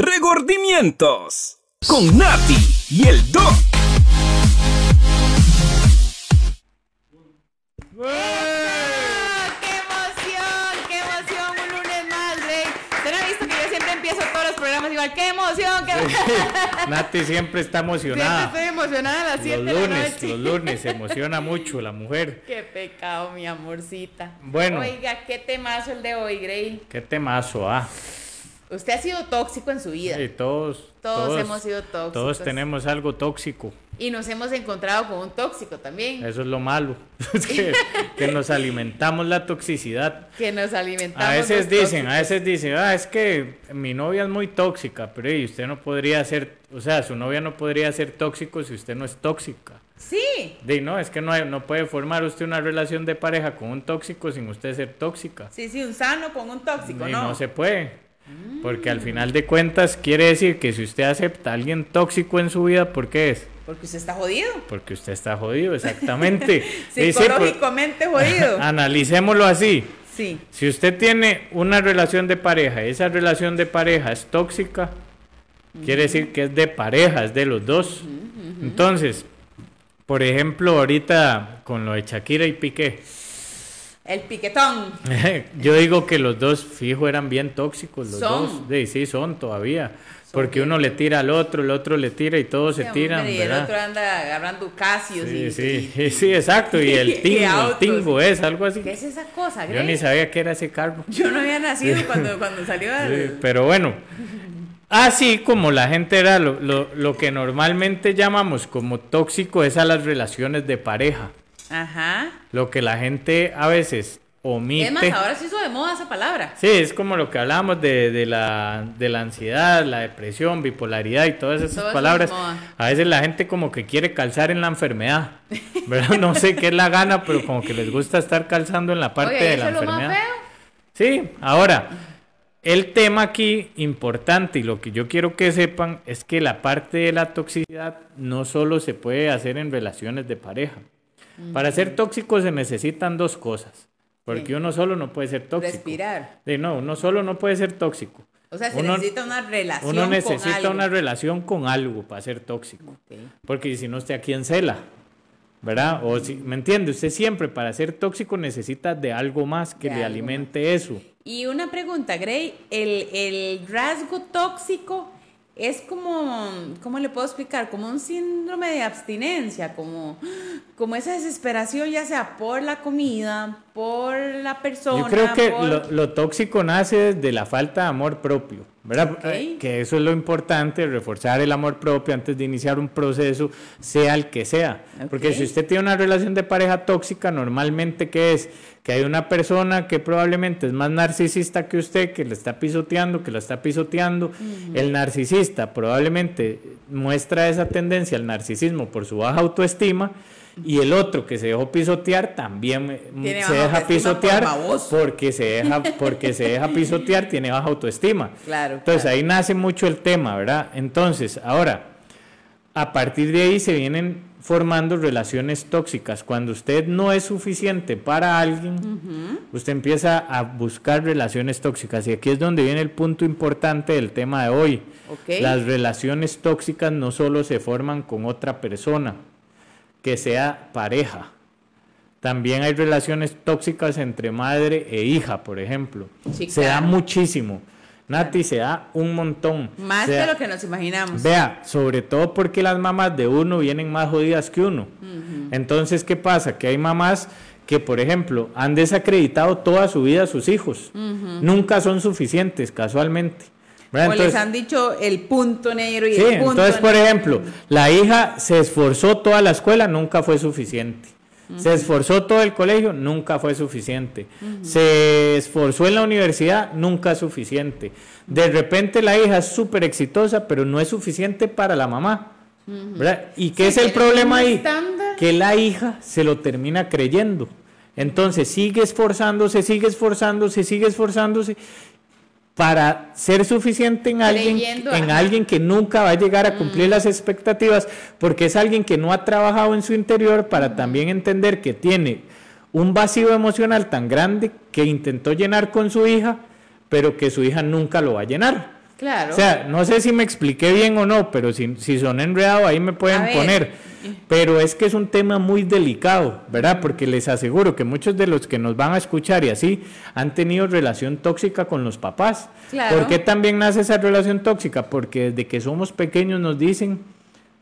Regordimientos con Nati y el Doc. ¡Qué emoción! ¡Qué emoción! Un lunes más, Rey. ¿Usted no ha visto que yo siempre empiezo todos los programas igual? ¡Qué emoción! ¡Qué Nati siempre está Siempre emocionada. estoy emocionada a las 7 Los de la lunes, noche. los lunes se emociona mucho la mujer. Qué pecado, mi amorcita. Bueno. Oiga, qué temazo el de hoy, Grey. Qué temazo, ah. Usted ha sido tóxico en su vida. Sí, todos, Todos hemos sido tóxicos. Todos tenemos algo tóxico. Y nos hemos encontrado con un tóxico también. Eso es lo malo. Es que, que nos alimentamos la toxicidad. Que nos alimentamos. A veces dicen, a veces dicen, ah, es que mi novia es muy tóxica, pero ¿y usted no podría ser, o sea, su novia no podría ser tóxico si usted no es tóxica. Sí. De no, es que no, hay- no puede formar usted una relación de pareja con un tóxico sin usted ser tóxica. Sí, sí, un sano con un tóxico, y ¿no? no se puede. Porque al final de cuentas quiere decir que si usted acepta a alguien tóxico en su vida, ¿por qué es? Porque usted está jodido. Porque usted está jodido, exactamente. Sí, sí, por- Psicológicamente jodido. Analicémoslo así. Sí. Si usted tiene una relación de pareja y esa relación de pareja es tóxica, quiere decir que es de pareja, es de los dos. Entonces, por ejemplo, ahorita con lo de Shakira y Piqué, El piquetón. yo digo que los dos fijo eran bien tóxicos, los Son. dos. Sí, sí, son todavía. Son Porque bien uno le tira al otro, el otro le tira y todos se tiran, hombre, y el ¿verdad? otro anda agarrando casios Sí, y, sí, y- sí, exacto. Y el tingo, el tingo es algo así. ¿Qué es esa cosa, Yo ni sabía que era ese carro. Yo no había nacido cuando, cuando salió Sí, pero bueno, así como la gente era lo, lo- lo que normalmente llamamos como tóxico es a las relaciones de pareja. Ajá. Lo que la gente a veces omite. Es más, ahora se hizo de moda esa palabra. Sí, es como lo que hablábamos de, de la, de la ansiedad, la depresión, bipolaridad y todas esas Todo palabras. es. A veces la gente como que quiere calzar en la enfermedad. ¿verdad? No sé qué es la gana, pero como que les gusta estar calzando en la parte Oye, de la es lo más enfermedad. feo. Sí, ahora, el tema aquí importante y lo que yo quiero que sepan es que la parte de la toxicidad no solo se puede hacer en relaciones de pareja. Para ser tóxico se necesitan dos cosas, porque Sí. uno solo no puede ser tóxico. Respirar. Sí, no, uno solo no puede ser tóxico. O sea, se Uno- necesita una relación Uno con necesita algo. una relación con algo para ser tóxico. Porque si no, usted aquí en cela. ¿Verdad? O si, ¿me entiende? Usted siempre para ser tóxico necesita de algo más que De le alimente eso. Y una pregunta, Gray, el, el rasgo tóxico es como, ¿cómo le puedo explicar? Como un síndrome de abstinencia, como, como esa desesperación, ya sea por la comida, por la persona. Yo creo que por- lo, lo tóxico nace de la falta de amor propio, ¿verdad? Eh, Que eso es lo importante, reforzar el amor propio antes de iniciar un proceso, sea el que sea. Porque si usted tiene una relación de pareja tóxica, normalmente, ¿qué es? Que hay una persona que probablemente es más narcisista que usted, que le está pisoteando, que lo está pisoteando. El narcisista probablemente muestra esa tendencia al narcisismo por su baja autoestima. Y el otro que se dejó pisotear también Tiene se deja por pisotear porque se deja porque se deja pisotear tiene baja autoestima. Claro, entonces claro. ahí nace mucho el tema verdad entonces ahora a partir de ahí se vienen formando relaciones tóxicas. Cuando usted no es suficiente para alguien usted empieza a buscar relaciones tóxicas. Y aquí es donde viene el punto importante del tema de hoy. Las relaciones tóxicas no solo se forman con otra persona que sea pareja también hay relaciones tóxicas entre madre e hija, por ejemplo. Sí, se da muchísimo. Nati, se da un montón. Más Se de da- lo que nos imaginamos. Vea, sobre todo porque las mamás de uno vienen más jodidas que uno. Entonces, ¿qué pasa? Que hay mamás que, por ejemplo, han desacreditado toda su vida a sus hijos. Nunca son suficientes, casualmente. ¿Verdad? o les Entonces- han dicho el punto negro y Sí, el punto entonces, por negro. ejemplo, la hija se esforzó toda la escuela, nunca fue suficiente. Se esforzó todo el colegio, nunca fue suficiente. Se esforzó en la universidad, nunca es suficiente. De repente la hija es súper exitosa, pero no es suficiente para la mamá. ¿verdad? ¿Y qué Sí, es el problema ahí? estándar. Que la hija se lo termina creyendo. Entonces sigue esforzándose, sigue esforzándose, sigue esforzándose para ser suficiente en alguien, Creyendo, en ajá. alguien que nunca va a llegar a cumplir las expectativas, porque es alguien que no ha trabajado en su interior para también entender que tiene un vacío emocional tan grande que intentó llenar con su hija, pero que su hija nunca lo va a llenar. Claro. O sea, no sé si me expliqué bien o no, pero si, si son enredados ahí me pueden poner. Pero es que es un tema muy delicado, ¿verdad? Porque les aseguro que muchos de los que nos van a escuchar y así han tenido relación tóxica con los papás. Claro. ¿Por qué también nace esa relación tóxica? Porque desde que somos pequeños nos dicen,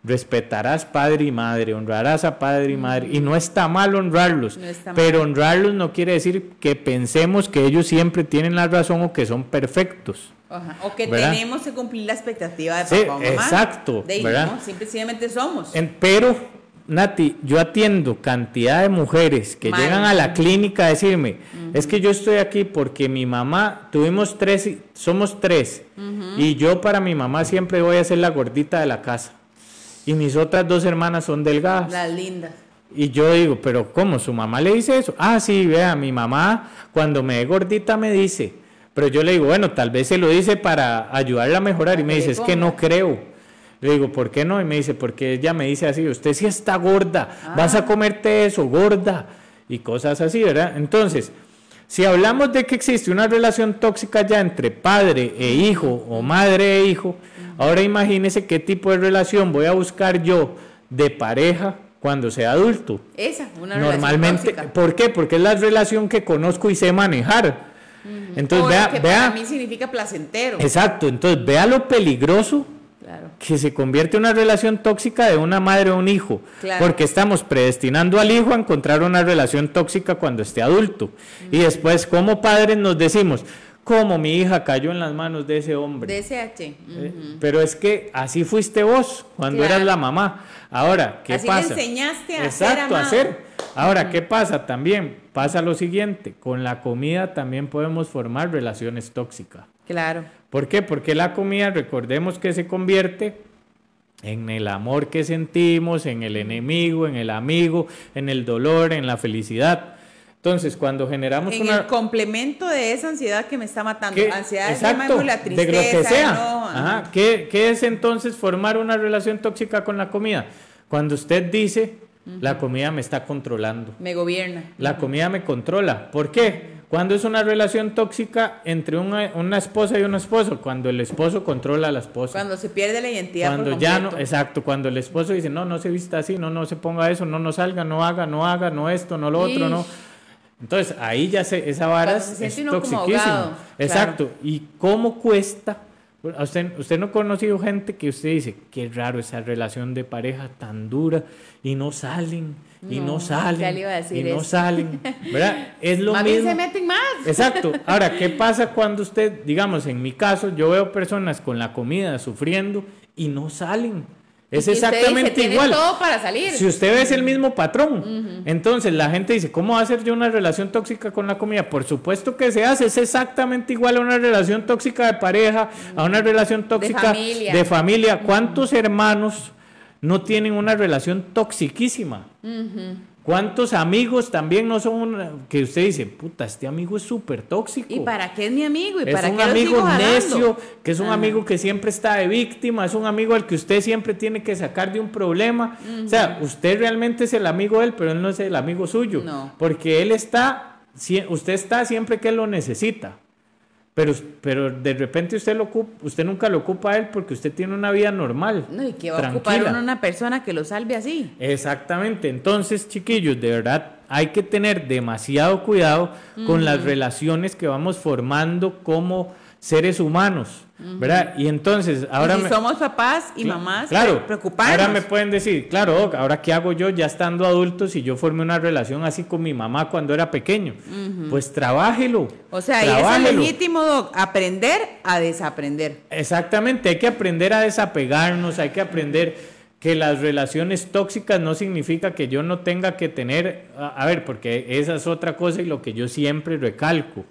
respetarás padre y madre, honrarás a padre y madre. Y no está mal honrarlos, No está pero honrarlos no quiere decir que pensemos que ellos siempre tienen la razón o que son perfectos. Ajá, O que ¿Verdad? tenemos que cumplir la expectativa de Sí, papá o mamá. exacto, De ahí, ¿verdad? ¿no? Simplemente somos. En- pero, Nati, yo atiendo cantidad de mujeres que llegan a la clínica a decirme, es que yo estoy aquí porque mi mamá, tuvimos tres, somos tres, y yo para mi mamá siempre voy a ser la gordita de la casa. Y mis otras dos hermanas son delgadas. Las lindas. Y yo digo, pero ¿cómo? ¿Su mamá le dice eso? Ah, sí, vea, mi mamá cuando me ve gordita me dice. Pero yo le digo, bueno, tal vez se lo dice para ayudarla a mejorar. Y me dice, es que no creo. Le digo, ¿por qué no? Y me dice, porque ella me dice así, usted sí está gorda, vas Ah. a comerte eso, gorda. Y cosas así, ¿verdad? Entonces, si hablamos de que existe una relación tóxica ya entre padre e hijo o madre e hijo, ahora imagínese qué tipo de relación voy a buscar yo de pareja cuando sea adulto. Esa, una Normalmente, relación tóxica. ¿por qué? Porque es la relación que conozco y sé manejar. Entonces, O vea, lo que vea, para mí significa placentero. exacto, entonces vea lo peligroso Claro. que se convierte en una relación tóxica de una madre o un hijo, Claro. porque estamos predestinando al hijo a encontrar una relación tóxica cuando esté adulto. Y después, como padres, nos decimos, como mi hija cayó en las manos de ese hombre. DSH. Eh, Pero es que así fuiste vos cuando Claro. eras la mamá. Ahora, ¿qué Así pasa? le enseñaste a ser Exacto, a amado. ser. Ahora, ¿qué pasa también? Pasa lo siguiente, con la comida también podemos formar relaciones tóxicas. Claro. ¿Por qué? Porque la comida, recordemos que se convierte en el amor que sentimos, en el enemigo, en el amigo, en el dolor, en la felicidad. Entonces, cuando generamos En una... el complemento de esa ansiedad que me está matando. ¿Qué? Ansiedad Exacto, llamémosle la de lo tristeza. que sea. no, Ajá. ¿Qué, qué es entonces formar una relación tóxica con la comida? Cuando usted dice, la comida me está controlando, Me gobierna. la comida me controla. ¿Por qué? Cuando es una relación tóxica entre una, una esposa y un esposo, cuando el esposo controla a la esposa. Cuando se pierde la identidad. por Cuando ya no, exacto, cuando el esposo dice, no, no se vista así, no, no se ponga eso, no, no salga, no haga, no haga, no esto, no lo otro, no. Entonces, ahí ya se, esa vara se es, toxiquísima. Exacto. ¿Y cómo cuesta? Usted, usted no ha conocido gente que usted dice, qué raro esa relación de pareja tan dura y no salen, y no, No, salen, ya le iba a decir y no salen. ¿Verdad? Es lo Más bien mismo. se meten más. Exacto. Ahora, ¿qué pasa cuando usted, digamos, en mi caso, yo veo personas con la comida sufriendo y no salen? Es dice, exactamente "Tienen igual. todo para salir. Si usted ve es el mismo patrón, entonces la gente dice, ¿cómo va a ser yo una relación tóxica con la comida? Por supuesto que se hace, es exactamente igual a una relación tóxica de pareja, a una relación tóxica familia. de familia. ¿Cuántos hermanos no tienen una relación toxiquísima? ¿Cuántos amigos también no son una- que usted dice, puta, este amigo es súper tóxico? ¿Y para qué es mi amigo? ¿Y Es para un qué amigo necio, que es un Ajá. amigo que siempre está de víctima, es un amigo al que usted siempre tiene que sacar de un problema. O sea, usted realmente es el amigo de él, pero él no es el amigo suyo. No. Porque él está, usted está siempre que lo necesita. Pero, pero de repente usted lo ocupa, usted nunca lo ocupa a él porque usted tiene una vida normal. No, ¿y que va a ocupar tranquila. una persona que lo salve así? Exactamente. Entonces, chiquillos, de verdad hay que tener demasiado cuidado con las relaciones que vamos formando como seres humanos, ¿verdad? Y entonces, ahora y si me- somos papás y mamás, claro, preocuparnos. Ahora me pueden decir, claro, Doc, ahora qué hago yo ya estando adulto si yo formé una relación así con mi mamá cuando era pequeño. Pues trabájelo. O sea, y eso es legítimo, Doc, aprender a desaprender. Exactamente, hay que aprender a desapegarnos, hay que aprender que las relaciones tóxicas no significa que yo no tenga que tener, a, a ver, porque esa es otra cosa y lo que yo siempre recalco.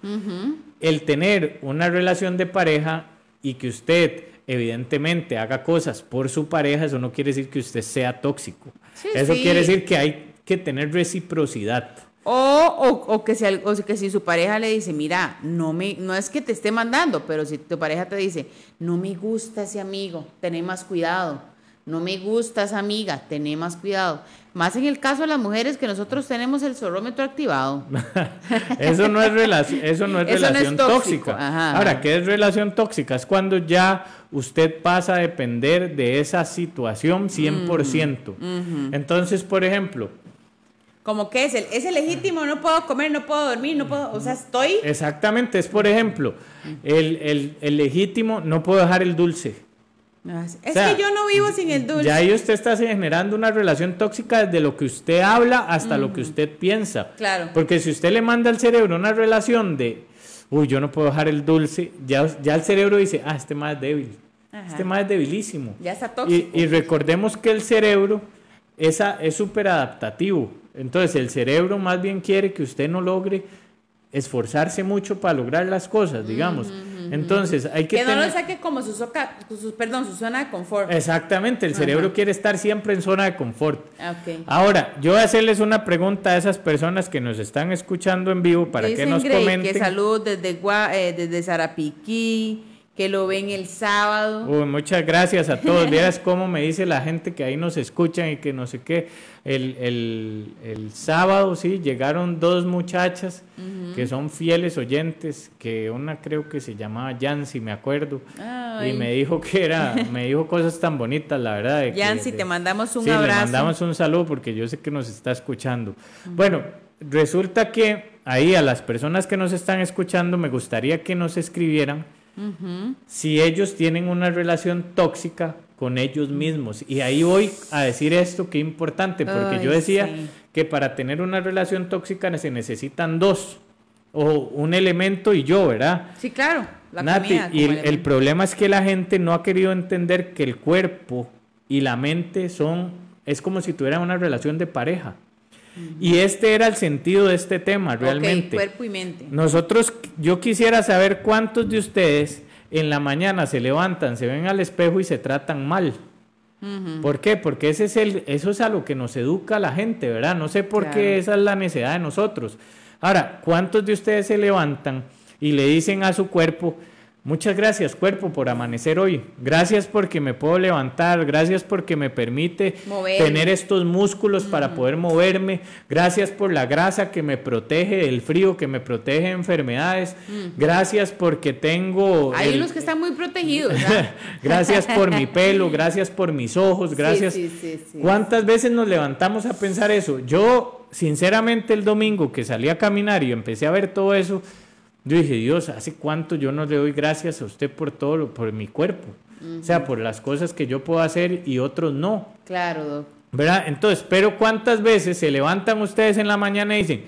El tener una relación de pareja y que usted evidentemente haga cosas por su pareja, eso no quiere decir que usted sea tóxico. Sí, eso sí. quiere decir que hay que tener reciprocidad. O, o, o que si, o que si su pareja le dice, mira, no, me, no es que te esté mandando, pero si tu pareja te dice, no me gusta ese amigo, tené más cuidado, no me gustas, amiga, tené más cuidado. Más en el caso de las mujeres que nosotros tenemos el zorrómetro activado. eso no es, relación, eso no es relación tóxica. Ahora, ¿qué es relación tóxica? Es cuando ya usted pasa a depender de esa situación 100%. Mm, Entonces, por ejemplo, como que es el, es el legítimo, no puedo comer, no puedo dormir, no puedo, o sea, estoy... Exactamente, es por ejemplo, el, el legítimo, no puedo dejar el dulce. Es que yo no vivo sin el dulce. Ya ahí usted está generando una relación tóxica desde lo que usted habla hasta lo que usted piensa. Claro. Porque si usted le manda al cerebro una relación de, uy, yo no puedo dejar el dulce, ya, ya el cerebro dice, ah, este más es débil. Este más es debilísimo. Ya está tóxico. Y, recordemos que el cerebro esa, es súper adaptativo. Entonces el cerebro más bien quiere que usted no logre esforzarse mucho para lograr las cosas, digamos. Entonces, hay que... Que no lo saque como su, perdón, su zona de confort. Exactamente, el cerebro quiere estar siempre en zona de confort. Okay. Ahora, yo voy a hacerles una pregunta a esas personas que nos están escuchando en vivo para que nos comenten. Que saludos desde, eh, desde Zarapiquí que lo ven el sábado. muchas gracias a todos. Vieras cómo me dice la gente que ahí nos escuchan y que no sé qué. El, el, el sábado, sí, llegaron dos muchachas que son fieles oyentes, que una creo que se llamaba Yancy, me acuerdo. Y me dijo que era, me dijo cosas tan bonitas, la verdad. Yancy, te mandamos un sí, abrazo. Le mandamos un saludo porque yo sé que nos está escuchando. Bueno, resulta que ahí a las personas que nos están escuchando me gustaría que nos escribieran si ellos tienen una relación tóxica con ellos mismos. Y ahí voy a decir esto que es importante, porque yo decía que para tener una relación tóxica se necesitan dos, o un elemento y yo, ¿verdad? Sí, claro. La y el, problema es que la gente no ha querido entender que el cuerpo y la mente son, es como si tuvieran una relación de pareja. Y este era el sentido de este tema, realmente. cuerpo y mente. Nosotros, yo quisiera saber cuántos de ustedes en la mañana se levantan, se ven al espejo y se tratan mal. ¿Por qué? Porque ese es el, eso es a lo que nos educa la gente, ¿verdad? No sé por qué esa es la necesidad de nosotros. Ahora, ¿cuántos de ustedes se levantan y le dicen a su cuerpo, Muchas gracias, cuerpo, por amanecer hoy. Gracias porque me puedo levantar. Gracias porque me permite tener estos músculos para poder moverme. Gracias por la grasa que me protege del frío, que me protege de enfermedades. Gracias porque tengo. Hay unos que están muy protegidos. gracias por mi pelo. Gracias por mis ojos. Gracias. ¿Cuántas veces nos levantamos a pensar eso? Yo, sinceramente, el domingo que salí a caminar y empecé a ver todo eso yo dije, Dios, ¿hace cuánto yo no le doy gracias a usted por todo, por mi cuerpo? O sea, por las cosas que yo puedo hacer y otros no. Claro, ¿Verdad? Entonces, pero ¿cuántas veces se levantan ustedes en la mañana y dicen,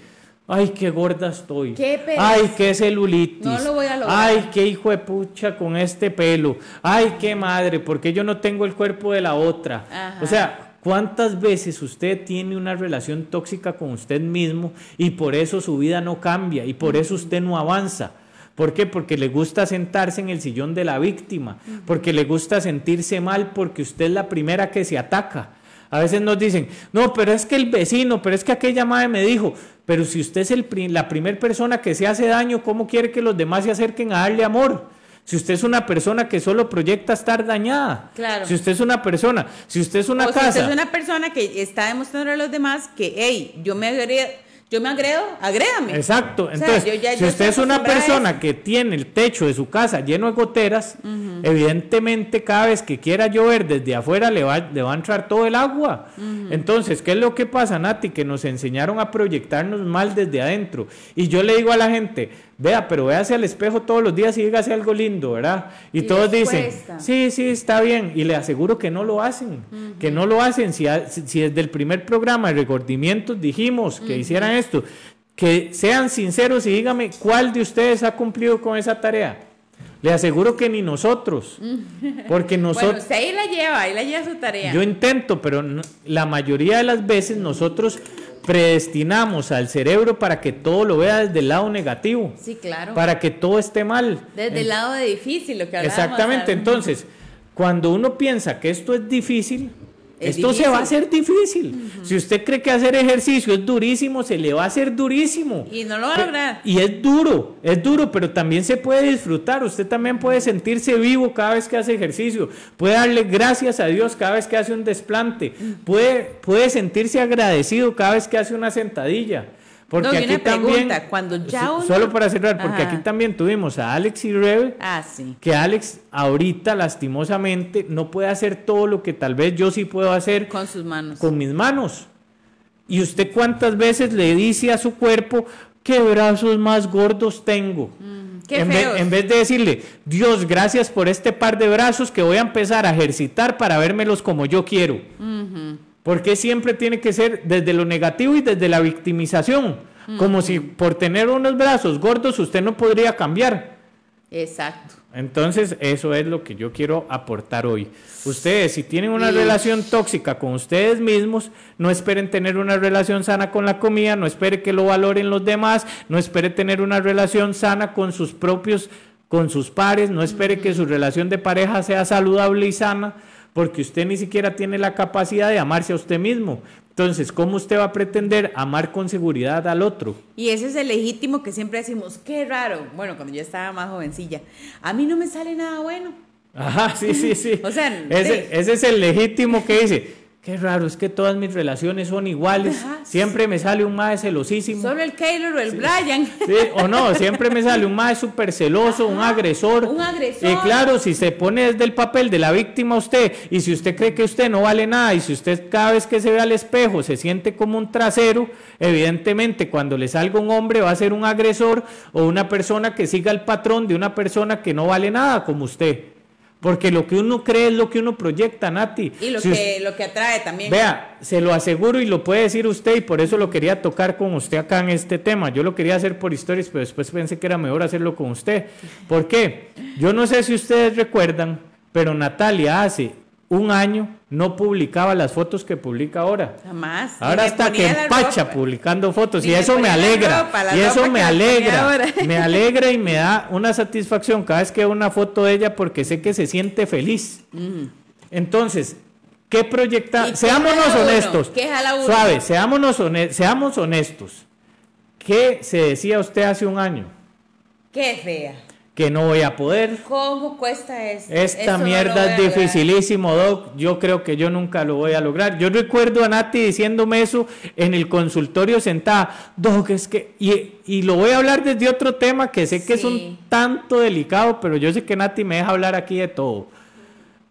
ay, qué gorda estoy? ¿Qué ay, qué celulitis. No lo voy a lograr. Ay, qué hijo de pucha con este pelo. Ay, qué madre, porque yo no tengo el cuerpo de la otra. O sea, ¿Cuántas veces usted tiene una relación tóxica con usted mismo y por eso su vida no cambia y por eso usted no avanza? ¿Por qué? Porque le gusta sentarse en el sillón de la víctima, porque le gusta sentirse mal porque usted es la primera que se ataca. A veces nos dicen, no, pero es que el vecino, pero es que aquella madre me dijo, pero si usted es el, la primera persona que se hace daño, ¿cómo quiere que los demás se acerquen a darle amor? Si usted es una persona que solo proyecta estar dañada. Claro. Si usted es una persona, si usted es una casa. Si usted es una persona que está demostrando a los demás que, hey, yo me agredo, yo me agredo, agrédame. Exacto. Entonces, si usted es una persona que tiene el techo de su casa lleno de goteras, evidentemente cada vez que quiera llover desde afuera le va, le va a entrar todo el agua. Entonces, ¿qué es lo que pasa, Nati? Que nos enseñaron a proyectarnos mal desde adentro. Y yo le digo a la gente, vea, pero véase al espejo todos los días y dígase algo lindo, ¿verdad? Y, todos dicen, sí, sí, está bien. Y le aseguro que no lo hacen, que no lo hacen. Si, si, desde el primer programa de recordimientos dijimos que hicieran esto, que sean sinceros y dígame cuál de ustedes ha cumplido con esa tarea. Le aseguro que ni nosotros, porque nosotros... Bueno, usted ahí la lleva, ahí la lleva su tarea. Yo intento, pero la mayoría de las veces nosotros predestinamos al cerebro para que todo lo vea desde el lado negativo. Sí, claro. Para que todo esté mal. Desde el lado de difícil, lo que Exactamente. Entonces, cuando uno piensa que esto es difícil, Es Esto se va a difícil. hacer difícil. Si usted cree que hacer ejercicio es durísimo, se le va a hacer durísimo. Y no lo va a lograr. Y es duro, es duro, pero también se puede disfrutar. Usted también puede sentirse vivo cada vez que hace ejercicio. Puede darle gracias a Dios cada vez que hace un desplante. Puede, puede sentirse agradecido cada vez que hace una sentadilla. Porque No, y aquí una también, pregunta, cuando ya so- uno- solo para cerrar, porque Ajá. aquí también tuvimos a Alex y Rebe, Ah, sí. que Alex ahorita lastimosamente no puede hacer todo lo que tal vez yo sí puedo hacer Con sus manos. con mis manos. ¿Y usted cuántas veces le dice a su cuerpo qué brazos más gordos tengo? Qué en, vez, en vez de decirle, Dios, gracias por este par de brazos que voy a empezar a ejercitar para vérmelos como yo quiero. Porque siempre tiene que ser desde lo negativo y desde la victimización. Como si por tener unos brazos gordos usted no podría cambiar. Exacto. Entonces, eso es lo que yo quiero aportar hoy. Ustedes, si tienen una relación tóxica con ustedes mismos, no esperen tener una relación sana con la comida, no espere que lo valoren los demás, no espere tener una relación sana con sus propios, con sus pares, no espere que su relación de pareja sea saludable y sana, porque usted ni siquiera tiene la capacidad de amarse a usted mismo. Entonces, ¿cómo usted va a pretender amar con seguridad al otro? Y ese es el legítimo que siempre decimos, qué raro. Bueno, cuando yo estaba más jovencilla, a mí no me sale nada bueno. Ajá, sí, sí, sí. O sea, ese, sí. ese es el legítimo que dice, qué raro, es que todas mis relaciones son iguales, Ajá. siempre me sale un mae celosísimo. Solo el Keylor o el Brian. Sí, o no, siempre me sale un mae súper celoso, un agresor. un agresor. Y claro, si se pone desde el papel de la víctima usted, y si usted cree que usted no vale nada, y si usted cada vez que se ve al espejo se siente como un trasero, evidentemente cuando le salga un hombre va a ser un agresor o una persona que siga el patrón de una persona que no vale nada como usted. Porque lo que uno cree es lo que uno proyecta, Nati. Y lo, Si usted- que, lo que atrae también. Vea, se lo aseguro y lo puede decir usted y por eso lo quería tocar con usted acá en este tema. Yo lo quería hacer por historias, pero después pensé que era mejor hacerlo con usted. ¿Por qué? Yo no sé si ustedes recuerdan, pero Natalia hace un año no publicaba las fotos que publica ahora. Jamás. Ahora está que empacha ropa. publicando fotos y eso me la alegra. ropa, la y eso me alegra. Me alegra y me da una satisfacción cada vez que veo una foto de ella porque sé que se siente feliz. Entonces, ¿qué proyecta? ¿Y qué Seámonos uno? honestos. Suave, seámonos, hone- seamos honestos. ¿Qué se decía usted hace un año? Qué fea. Que no voy a poder. ¿Cómo cuesta esto? Esta Eso mierda es dificilísimo, Doc. Yo creo que yo nunca lo voy a lograr. Yo recuerdo a Nati diciéndome eso en el consultorio sentada. Doc, es que. Y, y lo voy a hablar desde otro tema que sé que es un tanto delicado, pero yo sé que Nati me deja hablar aquí de todo.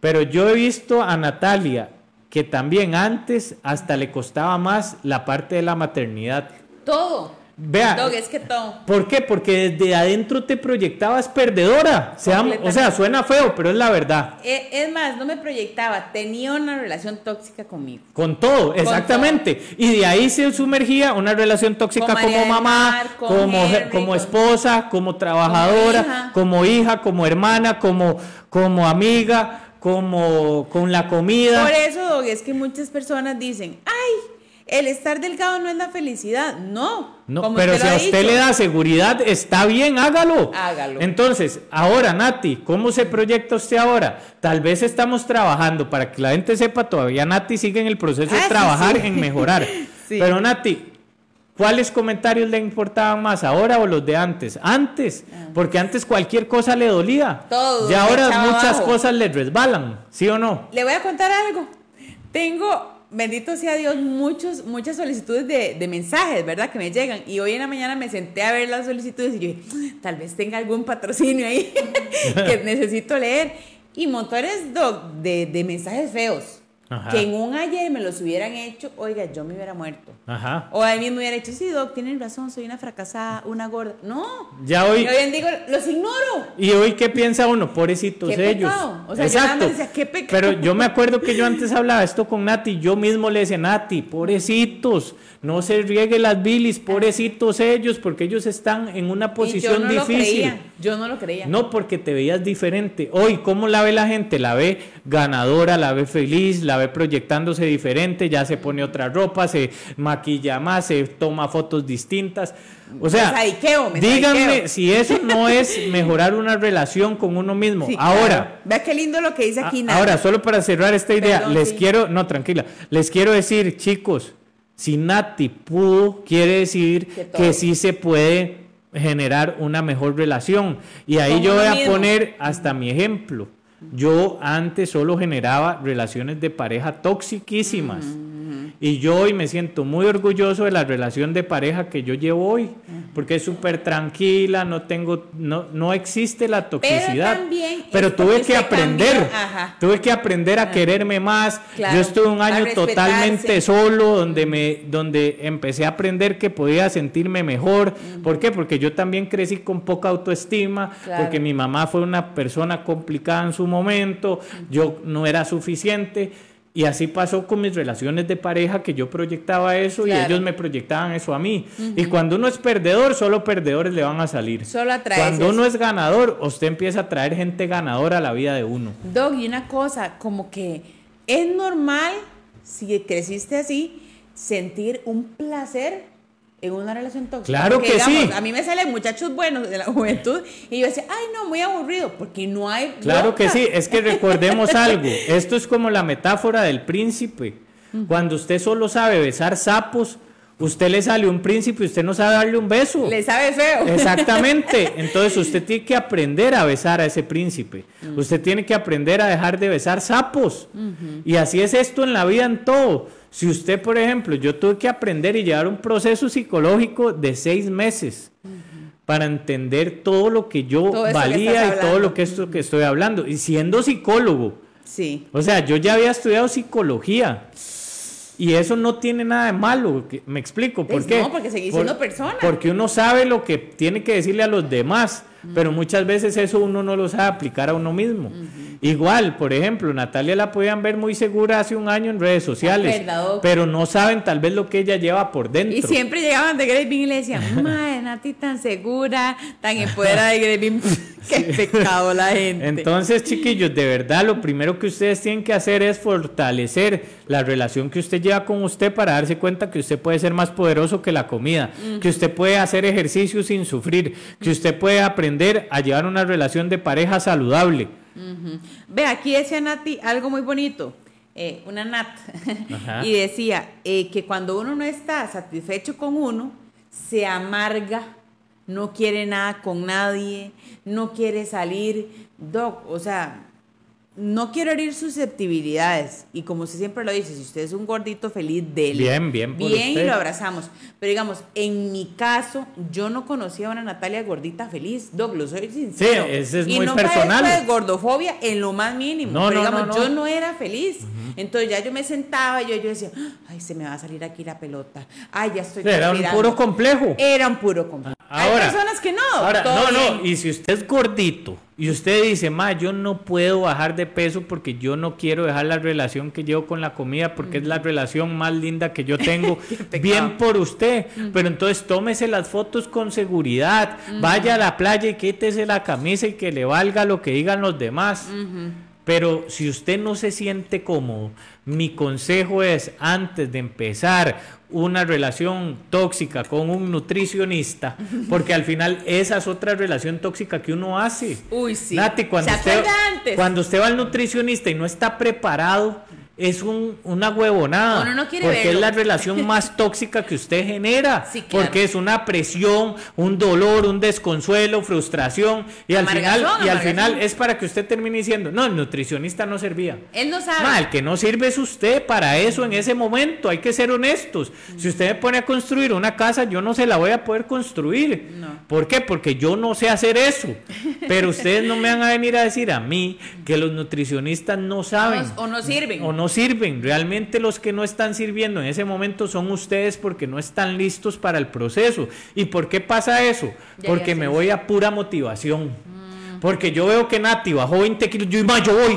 Pero yo he visto a Natalia que también antes hasta le costaba más la parte de la maternidad. Todo. Vea, Dog, es que todo. ¿Por qué? Porque desde adentro te proyectabas perdedora. O sea, suena feo, pero es la verdad. Eh, Es más, no me proyectaba, tenía una relación tóxica conmigo. Con todo, exactamente. Y de ahí se sumergía una relación tóxica Con como mamá, Mar, con como, Henry, como esposa, como trabajadora, hija. como hija, como hermana, como, como amiga, como con la comida. Por eso, Dog, es que muchas personas dicen, ay, el estar delgado no es la felicidad. No. No, como pero si a usted dicho. le da seguridad, está bien, hágalo. Hágalo. Entonces, ahora, Nati, ¿cómo se proyecta usted ahora? Tal vez estamos trabajando para que la gente sepa, todavía Nati sigue en el proceso Ah, de sí, trabajar sí. en mejorar. Sí. Pero Nati, ¿cuáles comentarios le importaban más, ahora o los de antes? Antes, porque antes cualquier cosa le dolía. Ah. Todo, Y ahora muchas abajo. cosas le resbalan, ¿sí o no? Le voy a contar algo. Tengo, bendito sea Dios, muchos, muchas solicitudes de, de mensajes, ¿verdad? Que me llegan. Y hoy en la mañana me senté a ver las solicitudes y yo dije, tal vez tenga algún patrocinio ahí que necesito leer. Y montones Doc, de, de mensajes feos. Ajá. Que en un ayer me los hubieran hecho, oiga, yo me hubiera muerto. Ajá. O ahí mismo hubiera dicho, sí, Doc, tienen razón, soy una fracasada, una gorda. No. Ya hoy- Y hoy en digo, los ignoro. Y hoy, ¿qué piensa uno? Pobrecitos Qué ellos. pecado. O sea, yo nada más decía, qué pecado. Pero yo me acuerdo que yo antes hablaba esto con Nati. Yo mismo le decía, Nati, pobrecitos, no se riegue las bilis, pobrecitos ellos, porque ellos están en una posición no lo difícil. creía. Yo no lo creía. No, porque te veías diferente. Hoy, ¿cómo la ve la gente? La ve ganadora, la ve feliz, la ve proyectándose diferente, ya se pone otra ropa, se maquilla más, se toma fotos distintas. O sea, díganme si eso no es mejorar una relación con uno mismo. Sí, Ahora, claro. Vea qué lindo lo que dice aquí, a- Nati. Ahora, solo para cerrar esta idea, Perdón, les sí. quiero, no, tranquila, les quiero decir, chicos, si Nati pudo, quiere decir Que que sí se puede generar una mejor relación. Y ahí yo voy a mismo. poner hasta mi ejemplo. Yo antes solo generaba relaciones de pareja toxiquísimas. Y yo hoy me siento muy orgulloso de la relación de pareja que yo llevo hoy, porque es súper tranquila, no tengo, no, no existe la toxicidad. también Pero es tuve que aprender, tuve que aprender a quererme más. Claro, Yo estuve un año totalmente solo, donde me, donde empecé a aprender que podía sentirme mejor. ¿Por qué? Porque yo también crecí con poca autoestima, Claro. porque mi mamá fue una persona complicada en su momento, yo no era suficiente. Y así pasó con mis relaciones de pareja, que yo proyectaba eso y ellos me proyectaban eso a mí. Y cuando uno es perdedor, solo perdedores le van a salir. Solo atraes Cuando eso. uno es ganador, usted empieza a traer gente ganadora a la vida de uno. Dog, y una cosa, como que es normal, si creciste así, sentir un placer en una relación tóxica. Claro Porque, que sí. A mí me salen muchachos buenos de la juventud y yo decía, ay, no, muy aburrido, porque no hay. Claro que bronca". sí, es que recordemos algo, esto es como la metáfora del príncipe. Cuando usted solo sabe besar sapos, usted le sale un príncipe y usted no sabe darle un beso. Le sabe feo. Exactamente, entonces usted tiene que aprender a besar a ese príncipe. Usted tiene que aprender a dejar de besar sapos. Y así es esto en la vida en todo. Si usted, por ejemplo, yo tuve que aprender y llevar un proceso psicológico de seis meses para entender todo lo que yo Todo eso que valía y todo lo que esto que estoy hablando. Y siendo psicólogo, Sí. o sea, yo ya había estudiado psicología. Y eso no tiene nada de malo, me explico, ¿por qué? no, porque seguís siendo persona. Porque uno sabe lo que tiene que decirle a los demás, pero muchas veces eso uno no lo sabe aplicar a uno mismo. Igual, por ejemplo, Natalia la podían ver muy segura hace un año en redes sociales, verdad, pero no saben tal vez lo que ella lleva por dentro. Y siempre llegaban de Bean y le decían, madre, Nati tan segura, tan empoderada de Bean. Qué pecado la gente. Entonces, chiquillos, de verdad, lo primero que ustedes tienen que hacer es fortalecer la relación que usted lleva con usted para darse cuenta que usted puede ser más poderoso que la comida, que usted puede hacer ejercicio sin sufrir, que usted puede aprender a llevar una relación de pareja saludable. Ujú. Ve, aquí decía Nati algo muy bonito, eh, una Nat, y decía eh, que cuando uno no está satisfecho con uno, se amarga, no quiere nada con nadie, no quiere salir, doc, o sea, no quiero herir susceptibilidades, y como usted siempre lo dice, si usted es un gordito feliz, dele. Bien, bien por Bien, y lo abrazamos. Pero digamos, en mi caso, yo no conocía a una Natalia gordita feliz, doc, lo soy sincero. Sí, ese es y muy no personal. de gordofobia en lo más mínimo. No, pero no, digamos, no, yo no era feliz. Entonces ya yo me sentaba y yo, yo decía, ay, se me va a salir aquí la pelota. Ay, ya estoy Era un transpirando". puro complejo. Era un puro complejo. Ahora- Hay personas que no. Ahora, no, no, y si usted es gordito y usted dice, ma, yo no puedo bajar de peso porque yo no quiero dejar la relación que llevo con la comida porque es la relación más linda que yo tengo, bien por usted, pero entonces tómese las fotos con seguridad, vaya a la playa y quítese la camisa y que le valga lo que digan los demás. Pero si usted no se siente cómodo, mi consejo es antes de empezar una relación tóxica con un nutricionista, porque al final esa es otra relación tóxica que uno hace. Uy, sí. Nati, cuando ¿Se usted, acuerda antes? cuando usted va al nutricionista y no está preparado, es un- una huevonada. Uno no quiere porque verlo. es la relación más tóxica que usted genera. Sí, claro. Porque es una presión, un dolor, un desconsuelo, frustración. Y al final, y al final es para que usted termine diciendo, no, el nutricionista no servía. Él no sabe. Ma, el que no sirve es usted para eso en ese momento, hay que ser honestos. Si usted me pone a construir una casa, yo no se la voy a poder construir. No. ¿Por qué? Porque yo no sé hacer eso. Pero ustedes no me van a venir a decir a mí que los nutricionistas no saben. O- o no sirven. O no sirven. Realmente los que no están sirviendo en ese momento son ustedes porque no están listos para el proceso. ¿Y por qué pasa eso? Ya, Porque me voy a pura motivación. Porque yo veo que Nati bajó 20 kilos, yo, "Ma, yo voy.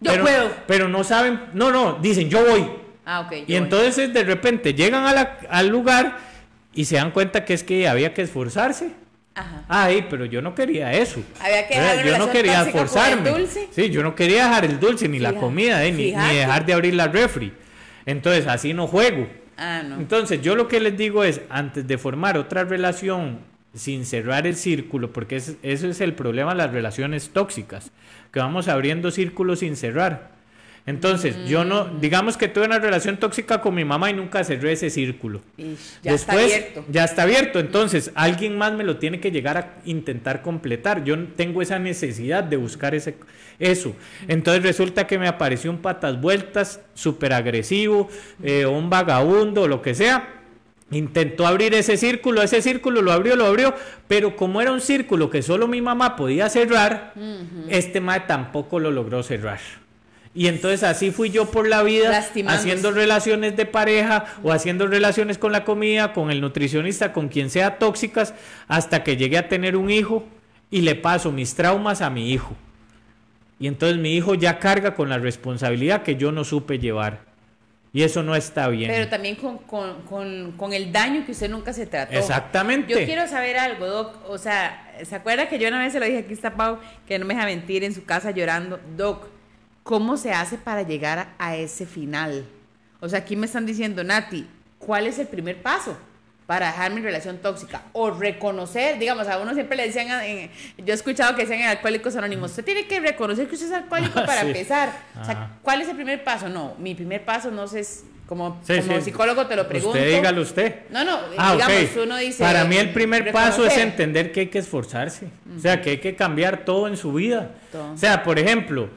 Yo pero, puedo. Pero no saben, no, no, dicen yo voy. Ah, ok. Y voy. entonces de repente llegan a la- al lugar y se dan cuenta que es que había que esforzarse. Ajá. Ay, pero yo no quería eso. Había que dejar Yo no quería con el forzarme. dulce. Sí, yo no quería dejar el dulce ni la comida, eh, ni, ni dejar de abrir la refri. Entonces, así no juego. Ah, no. Entonces, yo lo que les digo es, antes de formar otra relación sin cerrar el círculo, porque es- eso es el problema de las relaciones tóxicas, que vamos abriendo círculos sin cerrar. Entonces, yo no, Mm. digamos que tuve una relación tóxica con mi mamá y nunca cerré ese círculo. Ya Después, está abierto. ya está abierto. Entonces, alguien más me lo tiene que llegar a intentar completar. Yo tengo esa necesidad de buscar ese, eso. Entonces, resulta que me apareció un patas vueltas, súper agresivo, eh, un vagabundo, o lo que sea. Intentó abrir ese círculo, ese círculo lo abrió, lo abrió, pero como era un círculo que solo mi mamá podía cerrar, este mae tampoco lo logró cerrar. Y entonces así fui yo por la vida haciendo relaciones de pareja o haciendo relaciones con la comida, con el nutricionista, con quien sea tóxicas, hasta que llegué a tener un hijo y le paso mis traumas a mi hijo. Y entonces mi hijo ya carga con la responsabilidad que yo no supe llevar. Y eso no está bien. Pero también con, con, con, con el daño que usted nunca se trató. Exactamente. Yo quiero saber algo, Doc. O sea, ¿se acuerda que yo una vez se lo dije aquí está Pau, que no me deja mentir en su casa llorando? Doc, ¿cómo se hace para llegar a, ese final? O sea, aquí me están diciendo, Nati, ¿cuál es el primer paso para dejar mi relación tóxica? O reconocer, digamos, a uno siempre le decían, en- yo he escuchado que decían en Alcohólicos Anónimos, usted tiene que reconocer que usted es alcohólico para Sí. empezar. O sea, ¿cuál es el primer paso? No, mi primer paso no sé, es como, Sí, como sí. psicólogo te lo pregunto. Usted dígalo usted. No, no, Ah, digamos, ok. uno dice. Para mí el primer paso es reconocer. entender que hay que esforzarse. O sea, que hay que cambiar todo en su vida. Todo. O sea, por ejemplo,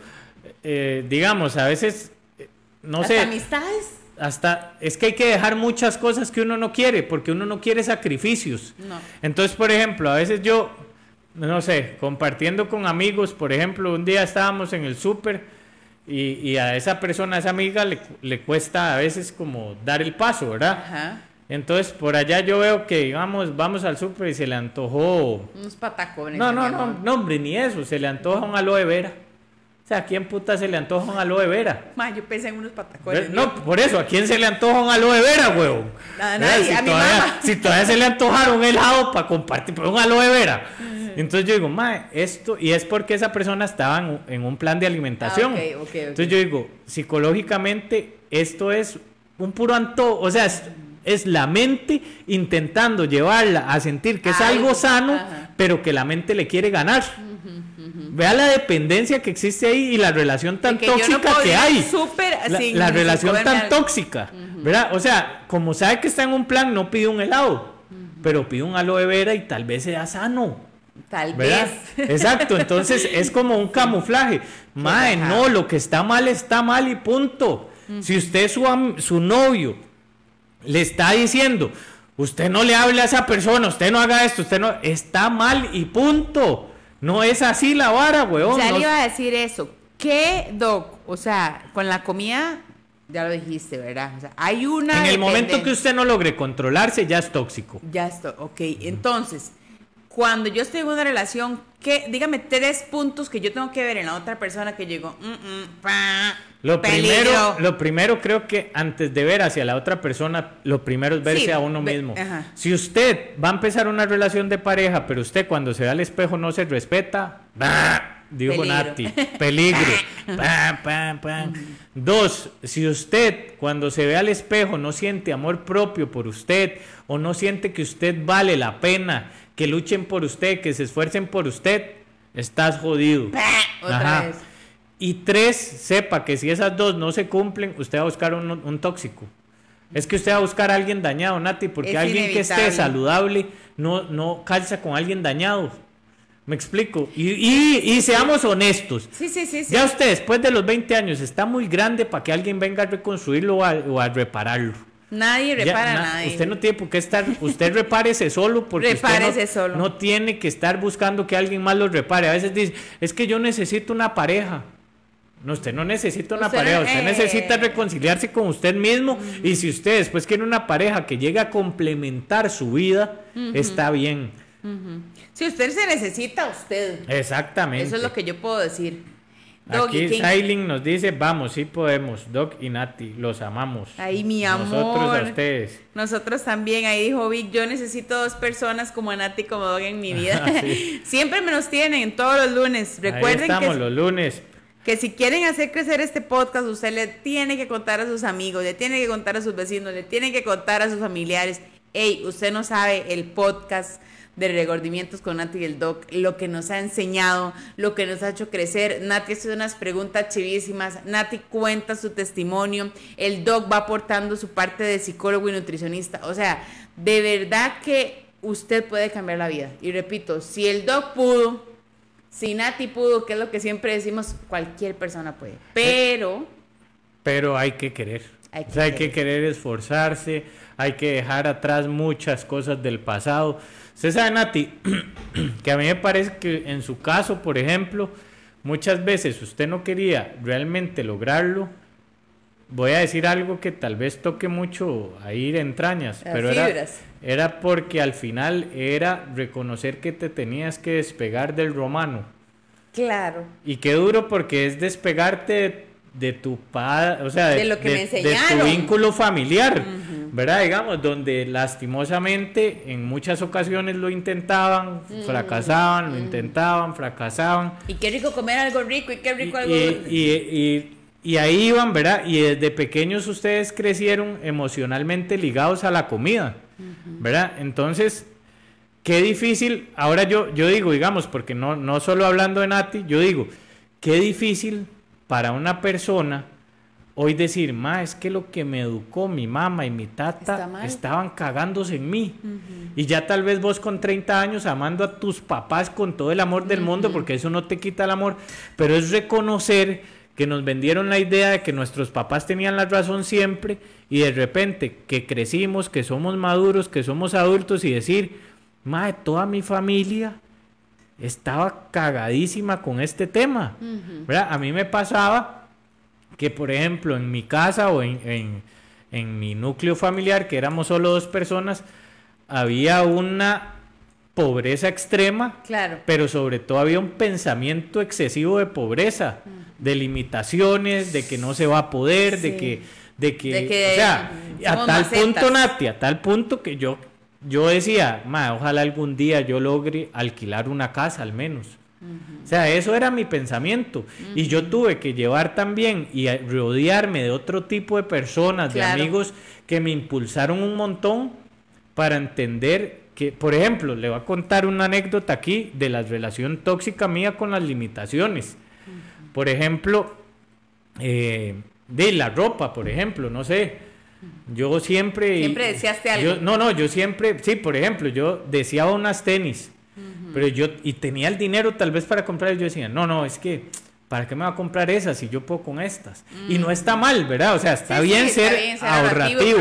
eh, digamos, a veces, eh, no Hasta sé, amistades. hasta es que hay que dejar muchas cosas que uno no quiere, porque uno no quiere sacrificios. No. Entonces, por ejemplo, a veces yo, no sé, compartiendo con amigos, por ejemplo, un día estábamos en el súper y, y a esa persona, a esa amiga, le, le cuesta a veces como dar el paso, ¿verdad? Ajá. Entonces, por allá yo veo que, digamos, vamos al súper y se le antojó... Unos patacones. No, no, no, no, hombre, ni eso, se le antoja un aloe vera. O sea, ¿a quién puta se le antoja un aloe vera? Ma, yo pensé en unos patacones. No, por eso, ¿a quién se le antoja un aloe vera, huevón? A ¿Verdad? nadie, si a mi todavía, mamá. Si todavía se le antojaron un helado para compartir, pero un aloe vera. Entonces yo digo, mae, esto, y es porque esa persona estaba en, un- en un plan de alimentación. Ah, ok, ok, ok. Entonces yo digo, psicológicamente, esto es un puro antojo, o sea, es, es la mente intentando llevarla a sentir que es Algo, algo sano, ajá. pero que la mente le quiere ganar. Vea la dependencia que existe ahí y la relación tan que no tóxica que hay. súper La, la relación tan tóxica, ¿verdad? O sea, como sabe que está en un plan, no pide un helado, pero pide un aloe vera y tal vez sea sano. Tal ¿Verdad? vez. Exacto, entonces es como un camuflaje. Mae, no, lo que está mal está mal y punto. Si usted, su, su novio, le está diciendo, usted no le hable a esa persona, usted no haga esto, usted no, está mal y punto. No es así la vara, weón. Ya no- le iba a decir eso. ¿Qué, Doc? O sea, con la comida, ya lo dijiste, ¿verdad? O sea, hay una. en el momento que usted no logre controlarse, ya es tóxico. Ya está, ok. Entonces, cuando yo estoy en una relación, ¿qué? dígame tres puntos que yo tengo que ver en la otra persona que llegó. mm, mm, Lo peligro. primero, lo primero creo que antes de ver hacia la otra persona, lo primero es verse Sí, a uno ve- mismo. ajá. Si usted va a empezar una relación de pareja, pero usted cuando se ve al espejo no se respeta, bah, dijo Peligro. Nati, peligro. Pam, pam, pam. Dos, si usted cuando se ve al espejo no siente amor propio por usted o no siente que usted vale la pena, que luchen por usted, que se esfuercen por usted, estás jodido. Otra Ajá. vez. Y tres, sepa que si esas dos no se cumplen, usted va a buscar un, un tóxico. Es que usted va a buscar a alguien dañado, Nati, porque Es alguien que esté saludable no, no calza con alguien dañado. ¿Me explico? Y, y- y seamos honestos. Sí, sí, sí. sí. Ya usted después de los 20 años está muy grande para que alguien venga a reconstruirlo o a, o a repararlo. Nadie Ya, repara na- a nadie. Usted no tiene por qué estar, usted repárese solo porque usted Repárese no, solo. no tiene que estar buscando que alguien más lo repare. A veces dice, es que yo necesito una pareja. No, usted no necesita una Usted pareja, usted eh. necesita reconciliarse con usted mismo y si usted después quiere una pareja que llegue a complementar su vida, está bien. Si usted se necesita, usted. Exactamente. Eso es lo que yo puedo decir. Aquí. Sailing nos dice, vamos, sí podemos. Doc y Nati, los amamos. Ay, mi Nosotros a amor. ustedes. Nosotros también, ahí dijo Vic, yo necesito dos personas como Nati y como Dog en mi vida. Sí. Siempre me los tienen, todos los lunes. Ahí Recuerden estamos que, los lunes. Que si quieren hacer crecer este podcast, usted le tiene que contar a sus amigos, le tiene que contar a sus vecinos, le tiene que contar a sus familiares. Hey, usted no sabe el podcast de regordimientos con Nati y el Doc, lo que nos ha enseñado, lo que nos ha hecho crecer. Nati hace unas preguntas chivísimas, Nati cuenta su testimonio, el Doc va aportando su parte de psicólogo y nutricionista. O sea, de verdad que usted puede cambiar la vida. Y repito, si el Doc pudo, si Nati pudo, que es lo que siempre decimos, cualquier persona puede. Pero Pero hay que querer. Hay que O sea, hay querer. que querer esforzarse, hay que dejar atrás muchas cosas del pasado. Usted sabe, Nati, que a mí me parece que en su caso, por ejemplo, muchas veces usted no quería realmente lograrlo. Voy a decir algo que tal vez toque mucho a ir entrañas, Las pero era, era porque al final era reconocer que te tenías que despegar del romano. claro, Y qué duro porque es despegarte de, de tu padre, o sea, De lo que me de tu vínculo familiar, ¿verdad? Digamos, donde lastimosamente en muchas ocasiones lo intentaban, fracasaban, lo intentaban, fracasaban. y qué rico comer algo rico y qué Y, rico algo y- y- y- y ahí iban, ¿verdad? Y desde pequeños ustedes crecieron emocionalmente ligados a la comida, ¿verdad? Entonces, qué difícil, ahora yo, yo digo, digamos, porque no, no solo hablando de Nati, yo digo, qué difícil para una persona hoy decir, ma, es que lo que me educó mi mamá y mi tata estaban cagándose en mí. Y ya tal vez vos con 30 años amando a tus papás con todo el amor del mundo, porque eso no te quita el amor, pero es reconocer que nos vendieron la idea de que nuestros papás tenían la razón siempre y de repente que crecimos, que somos maduros, que somos adultos y decir, madre, toda mi familia estaba cagadísima con este tema. ¿verdad? A mí me pasaba que, por ejemplo, en mi casa o en, en- en mi núcleo familiar, que éramos solo dos personas, había una pobreza extrema, Claro. pero sobre todo había un pensamiento excesivo de pobreza, de limitaciones, de que no se va a poder, de que, de que, De que, o sea, mm, a tal macetas. punto, Nati, a tal punto que yo, yo decía, "Ma, ojalá algún día yo logre alquilar una casa al menos. O sea, eso era mi pensamiento. Y yo tuve que llevar también y rodearme de otro tipo de personas, Claro. de amigos que me impulsaron un montón para entender que, por ejemplo, le voy a contar una anécdota aquí de la relación tóxica mía con las limitaciones. Por ejemplo, eh, de la ropa, por ejemplo, no sé. Yo siempre... Siempre deseaste algo. yo- no, no, yo siempre, sí, por ejemplo, yo deseaba unas tenis, pero yo, y tenía el dinero tal vez para comprar, y yo decía, no, no, es que, ¿para qué me va a comprar esas si yo puedo con estas? Y no está mal, ¿verdad? O sea, está Sí, sí, bien está ser bien ser ahorrativo,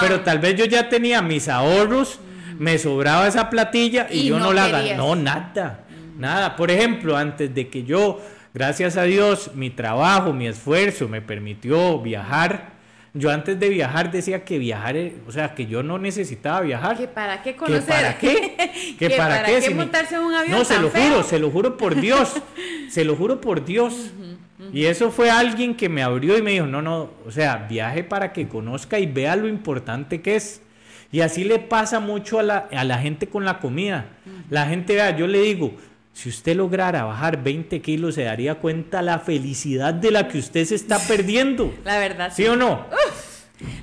pero tal vez yo ya tenía mis ahorros, me sobraba esa platilla y, Y yo no no, la gané, querías. no, nada, nada. Por ejemplo, antes de que yo, gracias a Dios, mi trabajo, mi esfuerzo me permitió viajar, yo antes de viajar decía que viajar, o sea, que yo no necesitaba viajar. ¿Que para qué ¿Que conocer? para qué? ¿Que ¿Que para, qué? Montarse en un avión No, se lo feo? juro, se lo juro por Dios. se lo juro por Dios. Y eso fue alguien que me abrió y me dijo, no, no, o sea, viaje para que conozca y vea lo importante que es. Y así le pasa mucho a la, a la gente con la comida. La gente, vea, yo le digo, si usted lograra bajar 20 kilos, se daría cuenta la felicidad de la que usted se está perdiendo. La verdad, ¿Sí o no?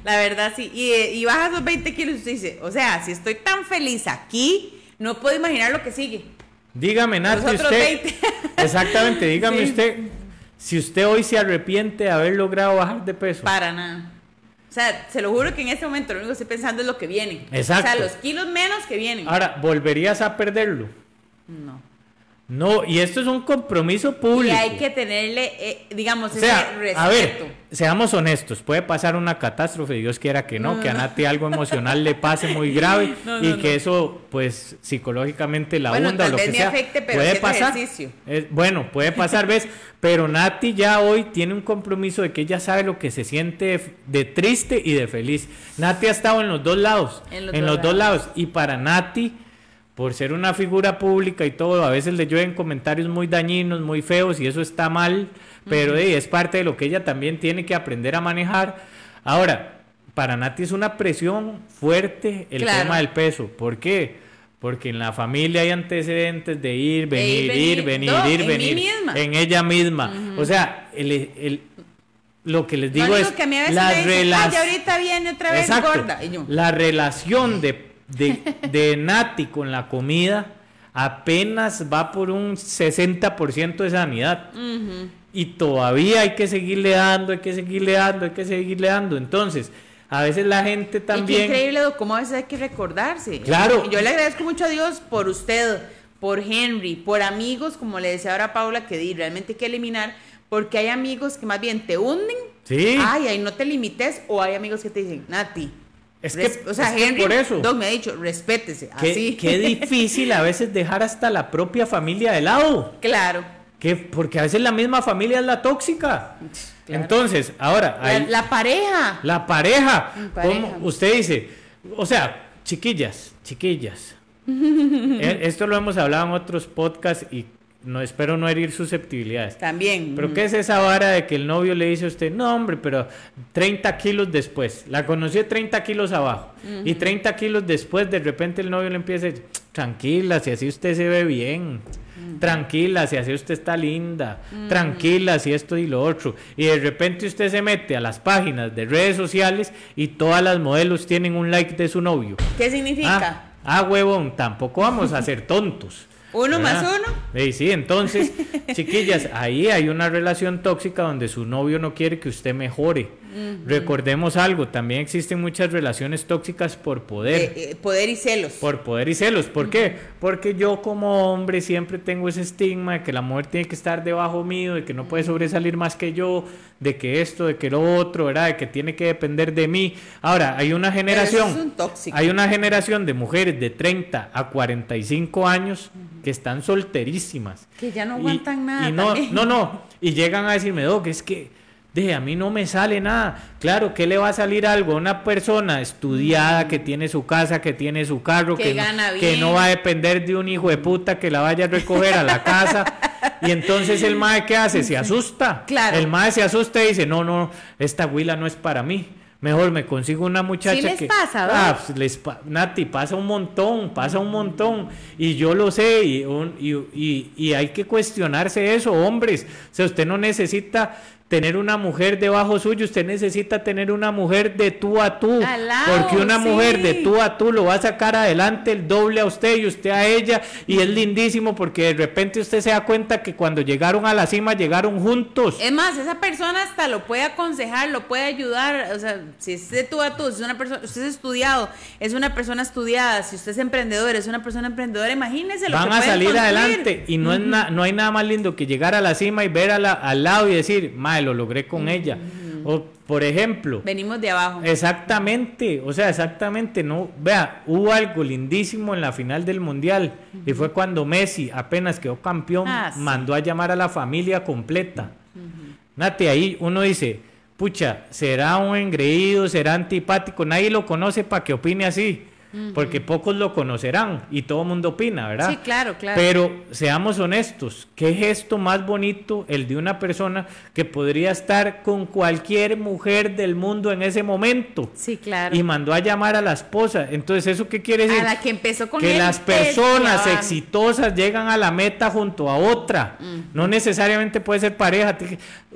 La verdad, sí. Y, eh, y baja esos 20 kilos y usted dice, o sea, si estoy tan feliz aquí, no puedo imaginar lo que sigue. Dígame, Nati, usted. 20. Exactamente, dígame Sí. usted. Si usted hoy se arrepiente de haber logrado bajar de peso. Para nada. O sea, se lo juro que en este momento lo único que estoy pensando es lo que viene. Exacto. O sea, los kilos menos que vienen. Ahora, ¿volverías a perderlo? No. No, y esto es un compromiso Y público. hay que tenerle, eh, digamos, O sea, ese respeto. a ver, seamos honestos, puede pasar una catástrofe, Dios quiera que no, que a Nati algo emocional le pase muy grave No, y que eso, pues, psicológicamente la Bueno, hunda o lo que me sea, afecte, pero puede pasar. ejercicio. Es- bueno, puede pasar, ¿ves? Pero Nati ya hoy tiene un compromiso de que ella sabe lo que se siente de, de triste y de feliz. Nati ha estado en los dos lados, En en los los, dos dos lados. Y para Nati, por ser una figura pública y todo, a veces le llueven comentarios muy dañinos, muy feos y eso está mal, pero eh, es parte de lo que ella también tiene que aprender a manejar. Ahora, para Nati es una presión fuerte el Claro. tema del peso. ¿Por qué? Porque en la familia hay antecedentes de ir, venir, ir, ir, venir. venir, No, ir, en mí venir. misma. En ella misma. O sea, el, el- lo que les digo es que a mí a veces la me dicen, rela- "Ay, ya ahorita viene otra vez Exacto. gorda. Y yo, La relación de, de, de Nati con la comida apenas va por un 60% de sanidad. Y todavía hay que seguirle dando, hay que seguirle dando, hay que seguirle dando. Entonces, a veces la gente Y qué también... increíble, cómo a veces hay que recordarse. Claro. Yo le agradezco mucho a Dios por usted, por Henry, por amigos, como le decía ahora Paula, que di, realmente hay que eliminar, porque hay amigos que más bien te hunden. Sí. Ay, ahí no te limites, o hay amigos que te dicen, Nati. Es que- o sea, Henry, por eso. Doc me ha dicho, respétese. Qué, así. qué difícil a veces dejar hasta la propia familia de lado. claro. Que, porque a veces la misma familia es la tóxica. Claro. Entonces, ahora, La, hay- la pareja. La pareja. Usted dice, o sea, chiquillas, chiquillas. Eh, Esto lo hemos hablado en otros podcasts y no espero no herir susceptibilidades. También. Pero ¿qué es esa vara de que el novio le dice a usted, no hombre, pero 30 kilos después, la conoció 30 kilos abajo y 30 kilos después de repente el novio le empieza a decir, tranquila, si así usted se ve bien, tranquila, si así usted está linda, tranquila, si esto y lo otro. Y de repente usted se mete a las páginas de redes sociales y todas las modelos tienen un like de su novio. ¿Qué significa? Ah, ah, huevón, tampoco vamos a ser tontos. Uno más ¿verdad? uno. Sí, sí, entonces, chiquillas, ahí hay una relación tóxica donde su novio no quiere que usted mejore. Recordemos algo, también existen muchas relaciones tóxicas por poder. Eh, eh, poder y celos. Por poder y celos. ¿Por qué? Porque yo como hombre siempre tengo ese estigma de que la mujer tiene que estar debajo mío, de que no puede sobresalir más que yo, de que esto, de que lo otro, ¿verdad? De que tiene que depender de mí. Ahora, hay una generación, es un tóxico. hay una generación de mujeres de 30 a 45 años que están solterísimas. Que ya no Y- aguantan nada Y no, también. no, no. Y llegan a decirme, Doc, es que de a mí no me sale nada. Claro, ¿qué le va a salir algo a una persona estudiada que tiene su casa, que tiene su carro, Que que, gana no, que bien. no va a depender de un hijo de puta que la vaya a recoger a la casa? y entonces el mae, ¿qué hace? Se asusta. Claro. El mae se asusta y dice, no, no, esta huila no es para mí. Mejor me consigo una muchacha Sí les que... pasa, Ah, pues, les pa- Nati, pasa un montón, pasa un montón. Y yo lo sé, y, un- y, y- y hay que cuestionarse eso, hombres. O sea, usted no necesita tener una mujer debajo suyo, usted necesita tener una mujer de tú a tú. Lado, porque una mujer de tú a tú lo va a sacar adelante el doble a usted y usted a ella. Y es lindísimo porque de repente usted se da cuenta que cuando llegaron a la cima, llegaron juntos. Es más, esa persona hasta lo puede aconsejar, lo puede ayudar. O sea, si es de tú a tú, si es una persona, usted es estudiado, es una persona estudiada, si usted es emprendedor, es una persona emprendedora, imagínese lo van que a salir construir. adelante y no es no hay nada más lindo que llegar a la cima y ver a la- al lado y decir, mae, lo logré con ella. O por ejemplo, Venimos de abajo. exactamente, o sea, exactamente, no, vea, hubo algo lindísimo en la final del mundial y fue cuando Messi apenas quedó campeón, Ah, sí. mandó a llamar a la familia completa. Nate, ahí uno dice, pucha, será un engreído, será antipático, nadie lo conoce para que opine así, porque pocos lo conocerán y todo el mundo opina, ¿verdad? Sí, claro, claro. Pero seamos honestos, ¿qué gesto más bonito el de una persona que podría estar con cualquier mujer del mundo en ese momento? Sí, claro. Y mandó a llamar a la esposa. Entonces, ¿eso qué quiere decir? a la que empezó con que él las desde personas exitosas llegan a la meta junto a otra. No necesariamente puede ser pareja.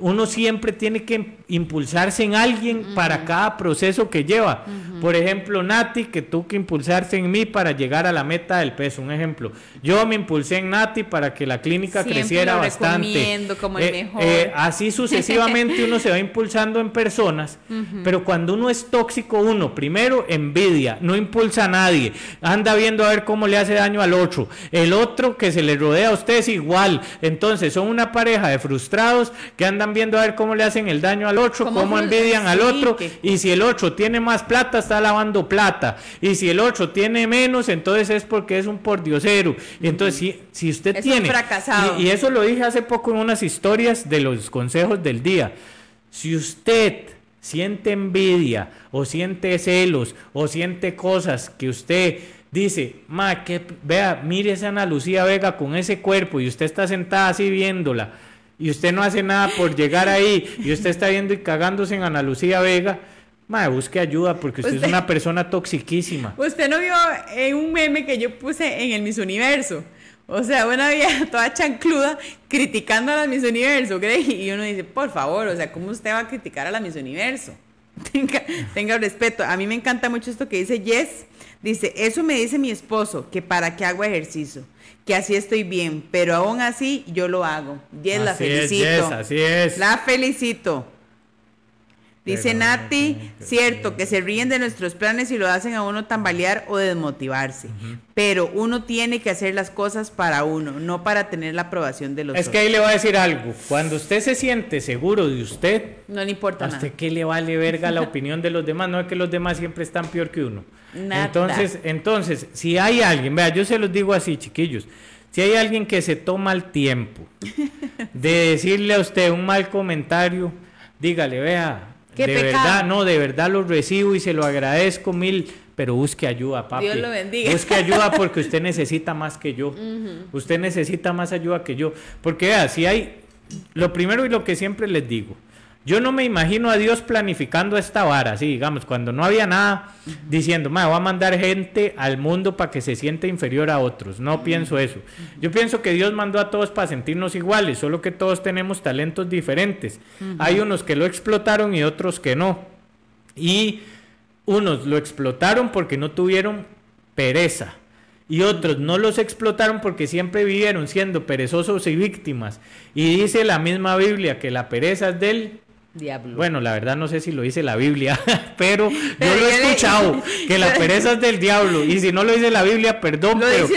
Uno siempre tiene que impulsarse en alguien para cada proceso que lleva. Por ejemplo, Nati, que tú que impulsarse en mí para llegar a la meta del peso. Un ejemplo. Yo me impulsé en Nati para que la clínica Siempre creciera lo bastante. como el Eh, mejor. eh, así sucesivamente uno se va impulsando en personas, pero cuando uno es tóxico, uno primero envidia, no impulsa a nadie, anda viendo a ver cómo le hace daño al otro, el otro que se le rodea a usted es igual, entonces son una pareja de frustrados que andan viendo a ver cómo le hacen el daño al otro, Cómo envidian al otro, que- y si el otro tiene más plata, está lavando plata, y si el otro tiene menos, entonces es porque es un pordiosero, y entonces si, si usted Es un tiene, fracasado. y- y eso lo dije hace poco en unas historias de los consejos del día. Si usted siente envidia o siente celos o siente cosas que usted dice, ma, que vea, mire esa Ana Lucía Vega con ese cuerpo y usted está sentada así viéndola y usted no hace nada por llegar ahí y usted está viendo y cagándose en Ana Lucía Vega, ma, busque ayuda porque usted, es una persona toxiquísima. Usted no vio en un meme que yo puse en el Miss Universo. O sea, una vieja toda chancluda criticando a la Miss Universo, Grey. Y uno dice, por favor, o sea, ¿cómo usted va a criticar a la Miss Universo? Tenga, tenga respeto. A mí me encanta mucho esto que dice Jess. Dice, eso me dice mi esposo, que para qué hago ejercicio, que así estoy bien, pero aún así yo lo hago. Jess, la felicito. Es, así es. La felicito. Dice Nati, cierto, que se ríen de nuestros planes y lo hacen a uno tambalear o desmotivarse. Pero uno tiene que hacer las cosas para uno, no para tener la aprobación de los Es que ahí le voy a decir algo. Cuando usted se siente seguro de usted, no le importa ¿a usted qué le vale verga la opinión de los demás? No es que los demás siempre están peor que uno. Entonces, entonces, si hay alguien, vea, yo se los digo así, chiquillos. Si hay alguien que se toma el tiempo de decirle a usted un mal comentario, dígale, vea, de verdad, no, de verdad lo recibo y se lo agradezco mil, pero busque ayuda, papi. Dios lo bendiga. Busque ayuda porque usted necesita más que yo. Usted necesita más ayuda que yo. Porque vea, si hay, lo primero y lo que siempre les digo, yo no me imagino a Dios planificando esta vara, así digamos, cuando no había nada, diciendo, me va a mandar gente al mundo para que se sienta inferior a otros. No pienso eso. Yo pienso que Dios mandó a todos para sentirnos iguales, solo que todos tenemos talentos diferentes. Hay unos que lo explotaron y otros que no. Y unos lo explotaron porque no tuvieron pereza. Y otros no los explotaron porque siempre vivieron siendo perezosos y víctimas. Y dice la misma Biblia que la pereza es del Diablo. Bueno, la verdad no sé si lo dice la Biblia, pero, yo lo he escuchado, que la pereza es del diablo. Y si no lo dice la Biblia, perdón, pero,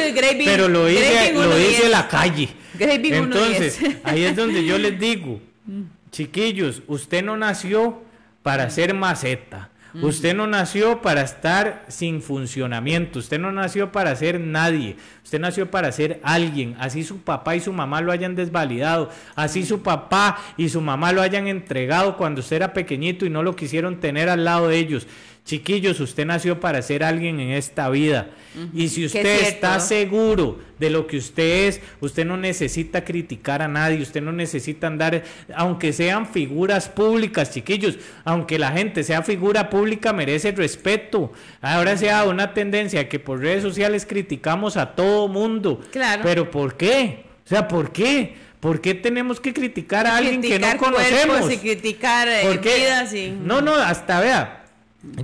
pero, lo dice, lo dice la calle. Entonces, ahí es donde yo les digo, chiquillos, usted no nació para ser maceta. Usted no nació para estar sin funcionamiento, usted no nació para ser nadie, usted nació para ser alguien, así su papá y su mamá lo hayan desvalidado, así su papá y su mamá lo hayan entregado cuando usted era pequeñito y no lo quisieron tener al lado de ellos. Chiquillos, usted nació para ser alguien en esta vida. Y si usted está seguro de lo que usted es, usted no necesita criticar a nadie, usted no necesita andar, aunque sean figuras públicas, chiquillos, aunque la gente sea figura pública, merece respeto. Ahora se ha una tendencia que por redes sociales criticamos a todo mundo. Claro. Pero ¿por qué? O sea, ¿por qué? ¿Por qué tenemos que criticar a alguien que no conocemos? Y criticar eh, vidas y... No, no, hasta vea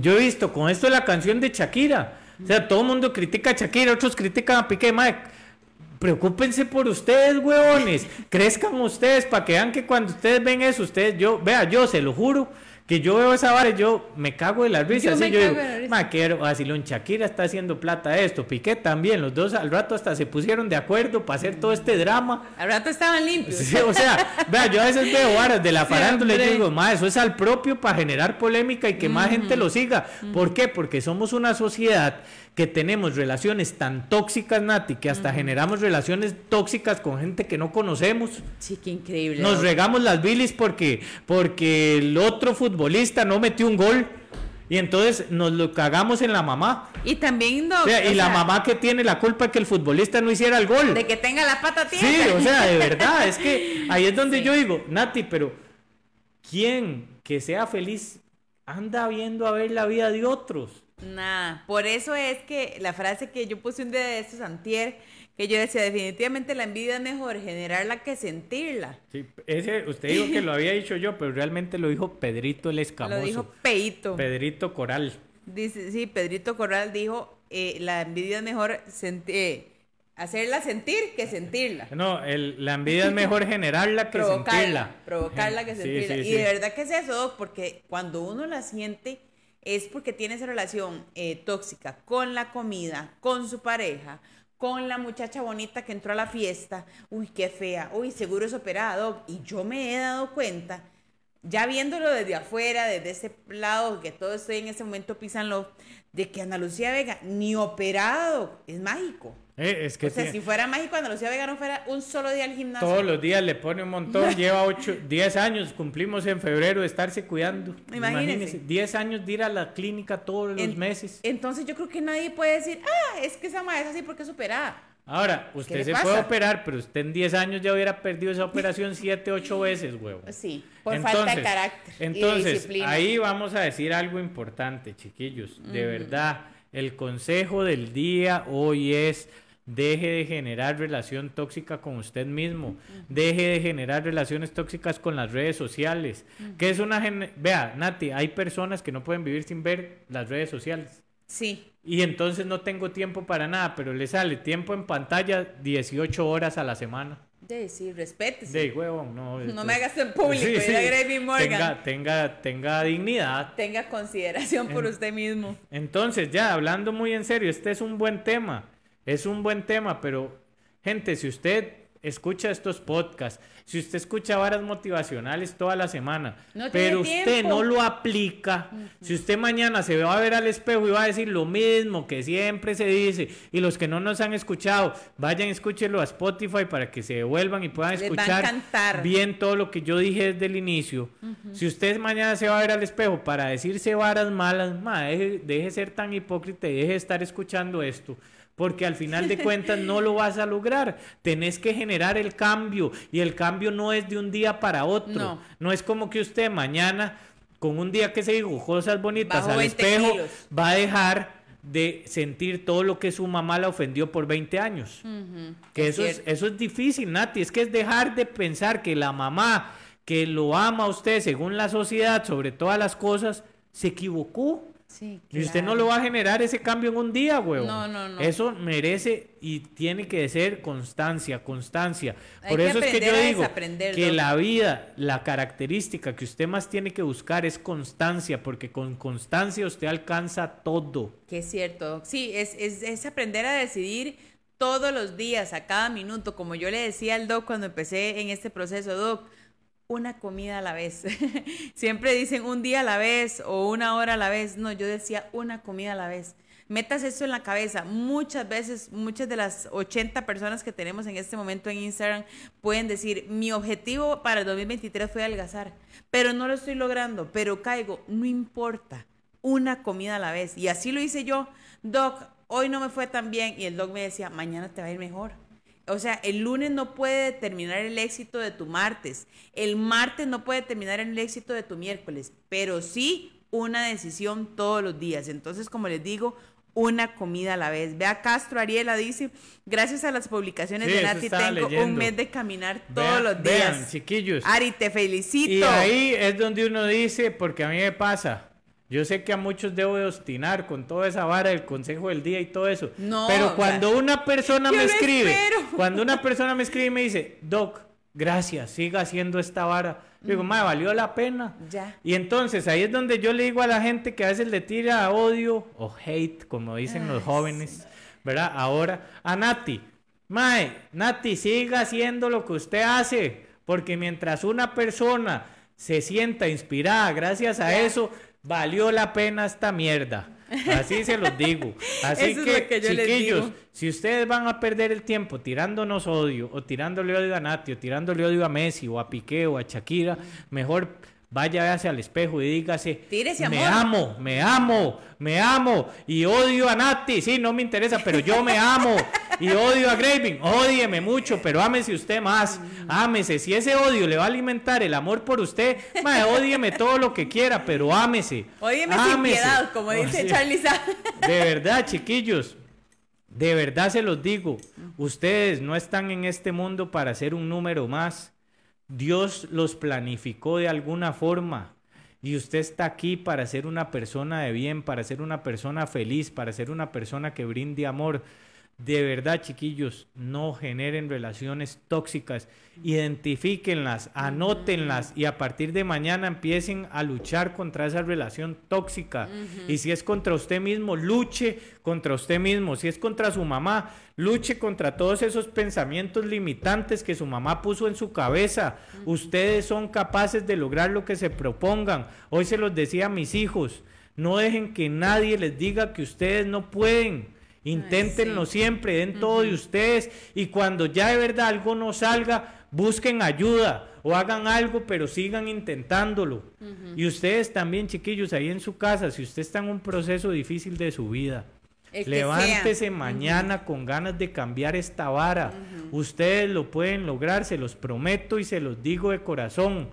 yo he visto con esto la canción de Shakira. O sea, todo el mundo critica a Shakira, otros critican a Piqué. Mike, preocúpense por ustedes, huevones. Crezcan ustedes para que vean que cuando ustedes ven eso, ustedes, yo, vea, yo se lo juro que yo veo esa vara y yo me cago de la risa. Yo así yo digo, maquero, así lo Shakira está haciendo plata esto, Piqué también, los dos al rato hasta se pusieron de acuerdo para hacer todo este drama. Al rato estaban limpios. o sea, vea, yo a veces veo varas de la farándula y digo, ma, eso es al propio para generar polémica y que más gente lo siga. ¿Por qué? Porque somos una sociedad que tenemos relaciones tan tóxicas, Nati, que hasta generamos relaciones tóxicas con gente que no conocemos. Sí, qué increíble. Nos regamos las bilis porque, porque el otro futbolista no metió un gol. Y entonces nos lo cagamos en la mamá. Y también no, y la mamá que tiene la culpa de que el futbolista no hiciera el gol. De que tenga la pata tiesa. Sí, o sea, de verdad, es que ahí es donde yo digo, Nati, pero ¿quién que sea feliz anda viendo a ver la vida de otros? Nada, por eso es que la frase que yo puse un día de estos antier, que yo decía, definitivamente la envidia es mejor generarla que sentirla. Sí, ese, usted dijo que lo había dicho yo, pero realmente lo dijo Pedrito el Escamoso. Lo dijo Peito. Pedrito Coral. Dice, sí, Pedrito Coral dijo, eh, la envidia es mejor eh, hacerla sentir que sentirla. No, el, la envidia es mejor generarla que sentirla. Provocarla que sentirla. y de verdad que es eso, porque cuando uno la siente es porque tiene esa relación eh, tóxica con la comida, con su pareja, con la muchacha bonita que entró a la fiesta, uy, qué fea, uy, seguro es operado. Y yo me he dado cuenta, ya viéndolo desde afuera, desde ese lado, que todo estoy en ese momento pisanlo, de que Ana Lucía Vega ni operado es mágico. Eh, es que o sea, si fuera mágico cuando los vegano fuera un solo día al gimnasio. todos los días le pone un montón, lleva 8, 10 años, cumplimos en febrero de estarse cuidando. Imagínese. 10 años de ir a la clínica todos los En- meses. Entonces yo creo que nadie puede decir, ah, es que esa madre es así porque es operada. Ahora, usted se pasa? puede operar, pero usted en 10 años ya hubiera perdido esa operación 7, 8 veces, huevo. Sí, por falta de carácter y de Entonces, disciplina. ahí vamos a decir algo importante, chiquillos. De verdad, el consejo del día hoy es deje de generar relación tóxica con usted mismo, deje de generar relaciones tóxicas con las redes sociales. Que es una gen- vea, Nati, hay personas que no pueden vivir sin ver las redes sociales. Sí, Y entonces no tengo tiempo para nada, pero le sale tiempo en pantalla 18 horas a la semana. de sí, respétese. De huevón, no. No me hagas en público, diría Gravy Morgan. Tenga, tenga, tenga dignidad. Tenga consideración por usted mismo. Entonces, ya hablando muy en serio, este es un buen tema. Es un buen tema, pero gente, si usted escucha estos podcasts, si usted escucha varas motivacionales toda la semana, No pero usted tiempo. no lo aplica, si usted mañana se va a ver al espejo y va a decir lo mismo que siempre se dice, y los que no nos han escuchado, vayan, escúchenlo a Spotify para que se devuelvan y puedan escuchar bien todo lo que yo dije desde el inicio. Si usted mañana se va a ver al espejo para decirse varas malas, ma, deje, deje de ser tan hipócrita y deje de estar escuchando esto. Porque al final de cuentas no lo vas a lograr. Tenés que generar el cambio. Y el cambio no es de un día para otro. No. No, es como que usted mañana, con un día que se dijo cosas bonitas al 20 espejo, kilos. va a dejar de sentir todo lo que su mamá la ofendió por 20 años. Que Es eso es, eso es difícil, Nati. Es que es dejar de pensar que la mamá que lo ama a usted según la sociedad sobre todas las cosas, se equivocó. Sí, Y usted no lo va a generar ese cambio en un día, huevo. No, no, no. Eso merece y tiene que ser constancia, constancia. Hay Por eso es que yo digo que la vida, la característica que usted más tiene que buscar es constancia, porque con constancia usted alcanza todo. Que es cierto. Sí, es, es, es aprender a decidir todos los días, a cada minuto. Como yo le decía al Doc cuando empecé en este proceso, Doc, una comida a la vez. Siempre dicen un día a la vez o una hora a la vez. No, yo decía una comida a la vez. Metas eso en la cabeza. Muchas veces, muchas de las 80 personas que tenemos en este momento en Instagram pueden decir, mi objetivo para el 2023 fue adelgazar, pero no lo estoy logrando, pero caigo, no importa, una comida a la vez. Y así lo hice yo. Doc, hoy no me fue tan bien y el doc me decía, mañana te va a ir mejor. O sea, el lunes no puede determinar el éxito de tu martes, el martes no puede determinar el éxito de tu miércoles, pero sí una decisión todos los días. Entonces, como les digo, una comida a la vez. Vea Castro Ariela dice, gracias a las publicaciones Sí, de Nati tengo un mes de caminar todos Vean- los vean, días. chiquillos. Ari, te felicito. Y ahí es donde uno dice, porque a mí me pasa, yo sé que a muchos debo de obstinar con toda esa vara del consejo del día y todo eso. No, pero cuando una persona me escribe, espero. cuando una persona me escribe y me dice, Doc, gracias, siga haciendo esta vara. Yo digo, madre, valió la pena. Ya. Y entonces ahí es donde yo le digo a la gente que a veces le tira odio o hate, como dicen los jóvenes, ¿verdad? Ahora, a Nati, Mae, Nati, siga haciendo lo que usted hace, porque mientras una persona se sienta inspirada gracias a Ya. eso, valió la pena esta mierda. Así se los digo. Así que, que chiquillos, digo. si ustedes van a perder el tiempo tirándonos odio, o tirándole odio a Nati, o tirándole odio a Messi, o a Piqué, o a Shakira, mejor vaya véase al espejo y dígase, Tírese me amor". amo, me amo, me amo, y odio a Nati, sí, no me interesa, pero yo me amo, y odio a Graving, ódieme mucho, pero ámese usted más, ámese, si ese odio le va a alimentar el amor por usted, mae, ódieme todo lo que quiera, pero ámese. Óyeme sin piedad, como O dice sea, Charlie Sa- de verdad, chiquillos, de verdad se los digo, ustedes no están en este mundo para ser un número más. Dios los planificó de alguna forma. Y usted está aquí para ser una persona de bien, para ser una persona feliz, para ser una persona que brinde amor. De verdad, chiquillos, no generen relaciones tóxicas, identifíquenlas, anótenlas y a partir de mañana empiecen a luchar contra esa relación tóxica. Y si es contra usted mismo, luche contra usted mismo. Si es contra su mamá, luche contra todos esos pensamientos limitantes que su mamá puso en su cabeza. Ustedes son capaces de lograr lo que se propongan. Hoy se los decía a mis hijos, no dejen que nadie les diga que ustedes no pueden. Inténtenlo siempre, den todo de ustedes y cuando ya de verdad algo no salga, busquen ayuda o hagan algo, pero sigan intentándolo. Y ustedes también, chiquillos, ahí en su casa, si usted está en un proceso difícil de su vida, levántese mañana con ganas de cambiar esta vara. Ustedes lo pueden lograr, se los prometo y se los digo de corazón.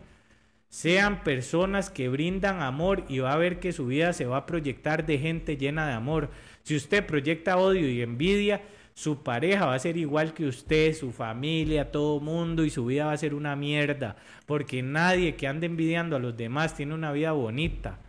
Sean personas que brindan amor y va a ver que su vida se va a proyectar de gente llena de amor. Si usted proyecta odio y envidia, su pareja va a ser igual que usted, su familia, todo mundo y su vida va a ser una mierda, porque nadie que ande envidiando a los demás tiene una vida bonita.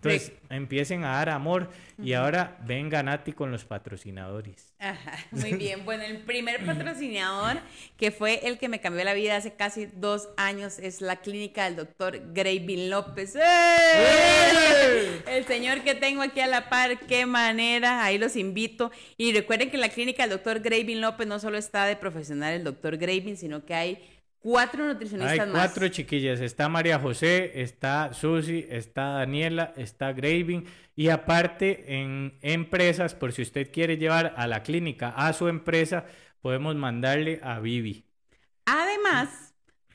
Entonces empiecen a dar amor y ahora venga Nati con los patrocinadores. Ajá, muy bien. Bueno, el primer patrocinador que fue el que me cambió la vida hace casi dos años es la clínica del doctor Gravin López. ¡Eh! ¡Eh! El señor que tengo aquí a la par, qué manera, ahí los invito. Y recuerden que la clínica del doctor Gravin López no solo está de profesional el doctor Gravin, sino que hay cuatro nutricionistas Hay cuatro chiquillas. Está María José, está Susi, está Daniela, está Graving. Y aparte, en empresas, por si usted quiere llevar a la clínica a su empresa, podemos mandarle a Vivi. Además,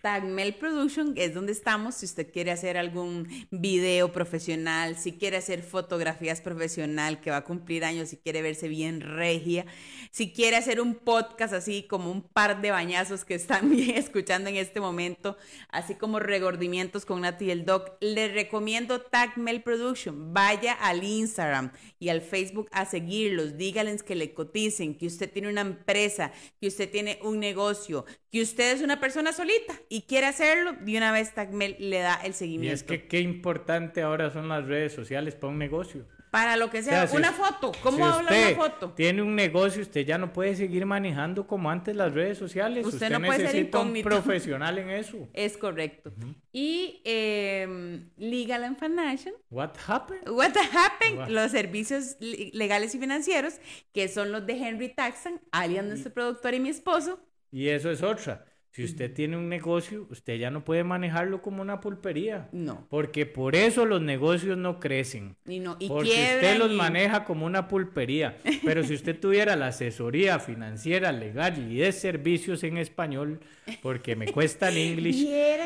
Tagmel Production es donde estamos. Si usted quiere hacer algún video profesional, si quiere hacer fotografías profesional que va a cumplir años, si quiere verse bien regia, si quiere hacer un podcast así como un par de bañazos que están escuchando en este momento, así como regordimientos con Nati y el Doc, le recomiendo Tagmel Production. Vaya al Instagram y al Facebook a seguirlos. Díganles que le coticen, que usted tiene una empresa, que usted tiene un negocio, que usted es una persona solita y quiere hacerlo, de una vez Tagmel le da el seguimiento. Y es que qué importante ahora son las redes sociales para un negocio. Para lo que sea, una foto. ¿Cómo habla una foto? Tiene un negocio, usted ya no puede seguir manejando como antes las redes sociales. Usted, no puede ser un profesional en eso. Es correcto. Y eh, Legal and Financial. What happened? What happened? Los servicios legales y financieros, que son los de Henry Taxan, alias nuestro productor y mi esposo. Y eso es otra. Si usted tiene un negocio, usted ya no puede manejarlo como una pulpería. No. Porque por eso los negocios no crecen. Y no, y porque usted los maneja como una pulpería. Pero si usted tuviera la asesoría financiera, legal y de servicios en español, porque me cuesta el inglés.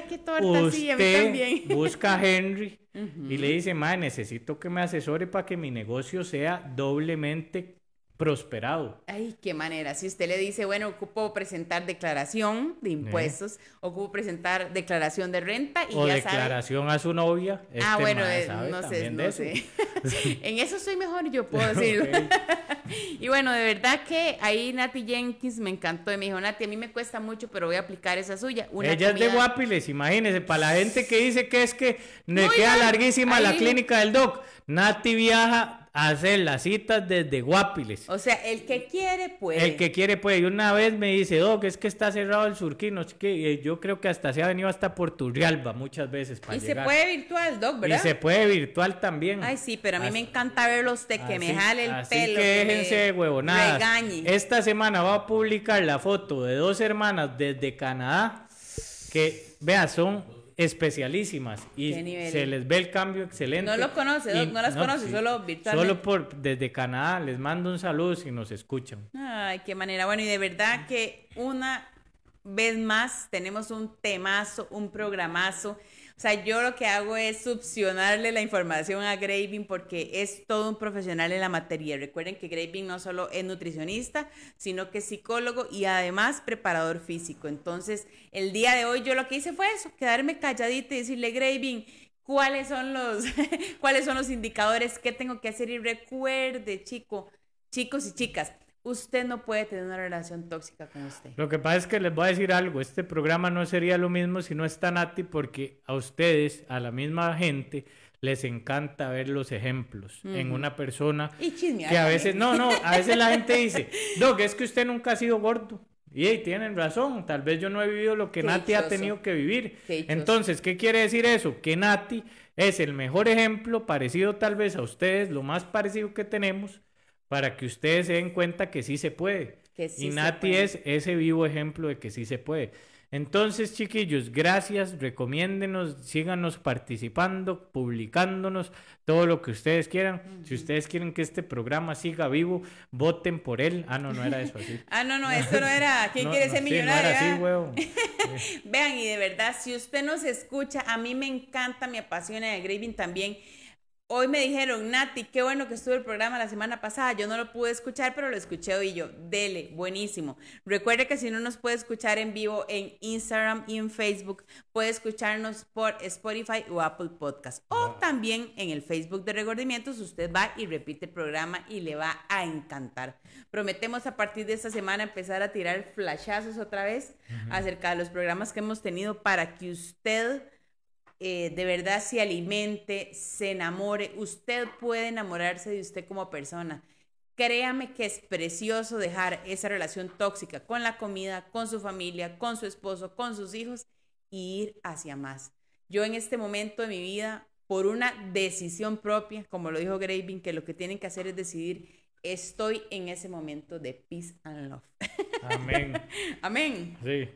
que usted busca a Henry y le dice, ma, necesito que me asesore para que mi negocio sea doblemente prosperado. Ay, qué manera. Si usted le dice, bueno, ocupo presentar declaración de impuestos, ocupo presentar declaración de renta y o declaración a su novia. ah, este bueno, eh, no sé, no sé. en eso soy mejor, yo puedo decirlo. y bueno, de verdad que ahí Nati Jenkins me encantó y me dijo, Nati, a mí me cuesta mucho, pero voy a aplicar esa suya. Ella es de Guapiles, imagínese, para la gente que dice que es que me queda larguísima la clínica del doc. Nati viaja hacer las citas desde Guapiles. O sea, el que quiere puede. El que quiere puede. Y una vez me dice, Doc, es que está cerrado el surquino. Es que yo creo que hasta se ha venido hasta por Turrialba muchas veces para Y se puede virtual, Doc, ¿verdad? Y se puede virtual también. Ay, sí, pero a mí me encanta verlos de que me jale el así pelo. que déjense de huevonadas. Esta semana va a publicar la foto de dos hermanas desde Canadá que, vea, son especialísimas y se les ve el cambio excelente. No los conoce, no las conoce, solo virtualmente. Solo por desde Canadá les mando un saludo si nos escuchan. Ay, qué manera. Bueno, y de verdad que una vez más tenemos un temazo, un programazo. O sea, yo lo que hago es succionarle la información a Graving porque es todo un profesional en la materia. Recuerden que Graving no solo es nutricionista, sino que es psicólogo y además preparador físico. Entonces, el día de hoy yo lo que hice fue eso, quedarme calladita y decirle, Graving, cuáles son los, cuáles son los indicadores, qué tengo que hacer y recuerde, chico, chicos y chicas usted no puede tener una relación tóxica con usted. Lo que pasa es que les voy a decir algo, este programa no sería lo mismo si no está Nati porque a ustedes, a la misma gente, les encanta ver los ejemplos en una persona y que a veces, no, no, a veces la gente dice, Doc, es que usted nunca ha sido gordo. Y tienen razón, tal vez yo no he vivido lo que Nati ha tenido que vivir. Entonces, ¿qué quiere decir eso? Que Nati es el mejor ejemplo, parecido tal vez a ustedes, lo más parecido que tenemos, para que ustedes se den cuenta que sí se puede. y Nati es ese vivo ejemplo de que sí se puede. Entonces, chiquillos, gracias, recomiéndenos, síganos participando, publicándonos, todo lo que ustedes quieran. Si ustedes quieren que este programa siga vivo, voten por él. Ah, no, no era eso así. ah, no, no, esto no era ¿Quién quiere ser millonario? Vean, y de verdad, si usted nos escucha, a mí me encanta, me apasiona el Graving también. Hoy me dijeron, Nati, qué bueno que estuvo el programa la semana pasada. Yo no lo pude escuchar, pero lo escuché hoy yo. Dele, buenísimo. Recuerde que si no nos puede escuchar en vivo en Instagram y en Facebook, puede escucharnos por Spotify o Apple Podcast. O también en el Facebook de Regordimientos, usted va y repite el programa y le va a encantar. Prometemos a partir de esta semana empezar a tirar flashazos otra vez acerca de los programas que hemos tenido para que usted eh, de verdad se alimente, se enamore. Usted puede enamorarse de usted como persona. Créame que es precioso dejar esa relación tóxica con la comida, con su familia, con su esposo, con sus hijos y ir hacia más. Yo en este momento de mi vida, por una decisión propia, como lo dijo Graving, que lo que tienen que hacer es decidir, estoy en ese momento de peace and love. Amén. Amén. Sí.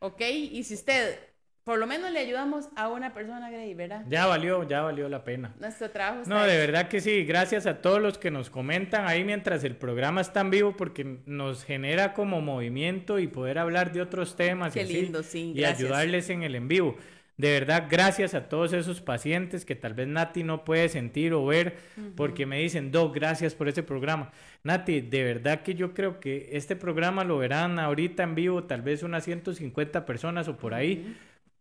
Ok, y si usted por lo menos le ayudamos a una persona, Grey, ¿verdad? Ya valió, ya valió la pena. Nuestro trabajo No, de verdad que sí. Gracias a todos los que nos comentan ahí mientras el programa está en vivo, porque nos genera como movimiento y poder hablar de otros temas. Qué lindo, sí. Y ayudarles en el en vivo. De verdad, gracias a todos esos pacientes que tal vez Nati no puede sentir o ver, porque me dicen, Doc, gracias por ese programa. Nati, de verdad que yo creo que este programa lo verán ahorita en vivo, tal vez unas 150 personas o por ahí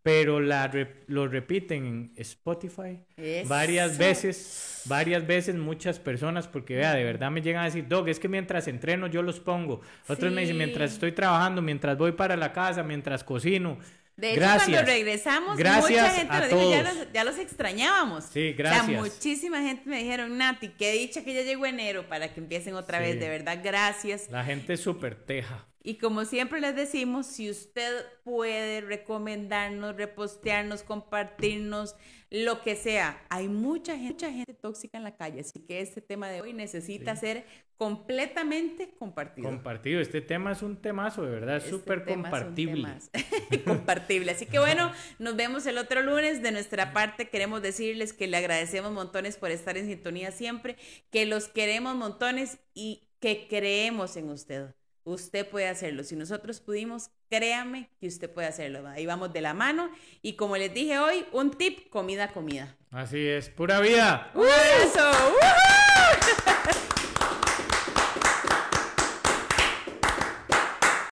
pero la, lo repiten en Spotify varias veces, varias veces muchas personas, porque vea, de verdad me llegan a decir, Dog, es que mientras entreno yo los pongo. Otros me dicen, mientras estoy trabajando, mientras voy para la casa, mientras cocino. De hecho, cuando regresamos, mucha gente nos dijo, ya los, ya los, extrañábamos. Sí, gracias. O sea, muchísima gente me dijeron, Nati, qué dicha que ya llegó enero para que empiecen otra vez. De verdad, gracias. La gente es súper teja. Y como siempre les decimos, si usted puede recomendarnos, repostearnos, compartirnos, lo que sea, hay mucha gente, mucha gente tóxica en la calle, así que este tema de hoy necesita ser completamente compartido. Compartido, este tema es un temazo, de verdad, este súper compartible. compartible. Así que bueno, nos vemos el otro lunes. De nuestra parte, queremos decirles que le agradecemos montones por estar en sintonía siempre, que los queremos montones y que creemos en usted Usted puede hacerlo. Si nosotros pudimos, créame que usted puede hacerlo. Ahí vamos de la mano. Y como les dije hoy, un tip, comida, comida. Así es, pura vida. ¡Un abrazo! ¡Uh!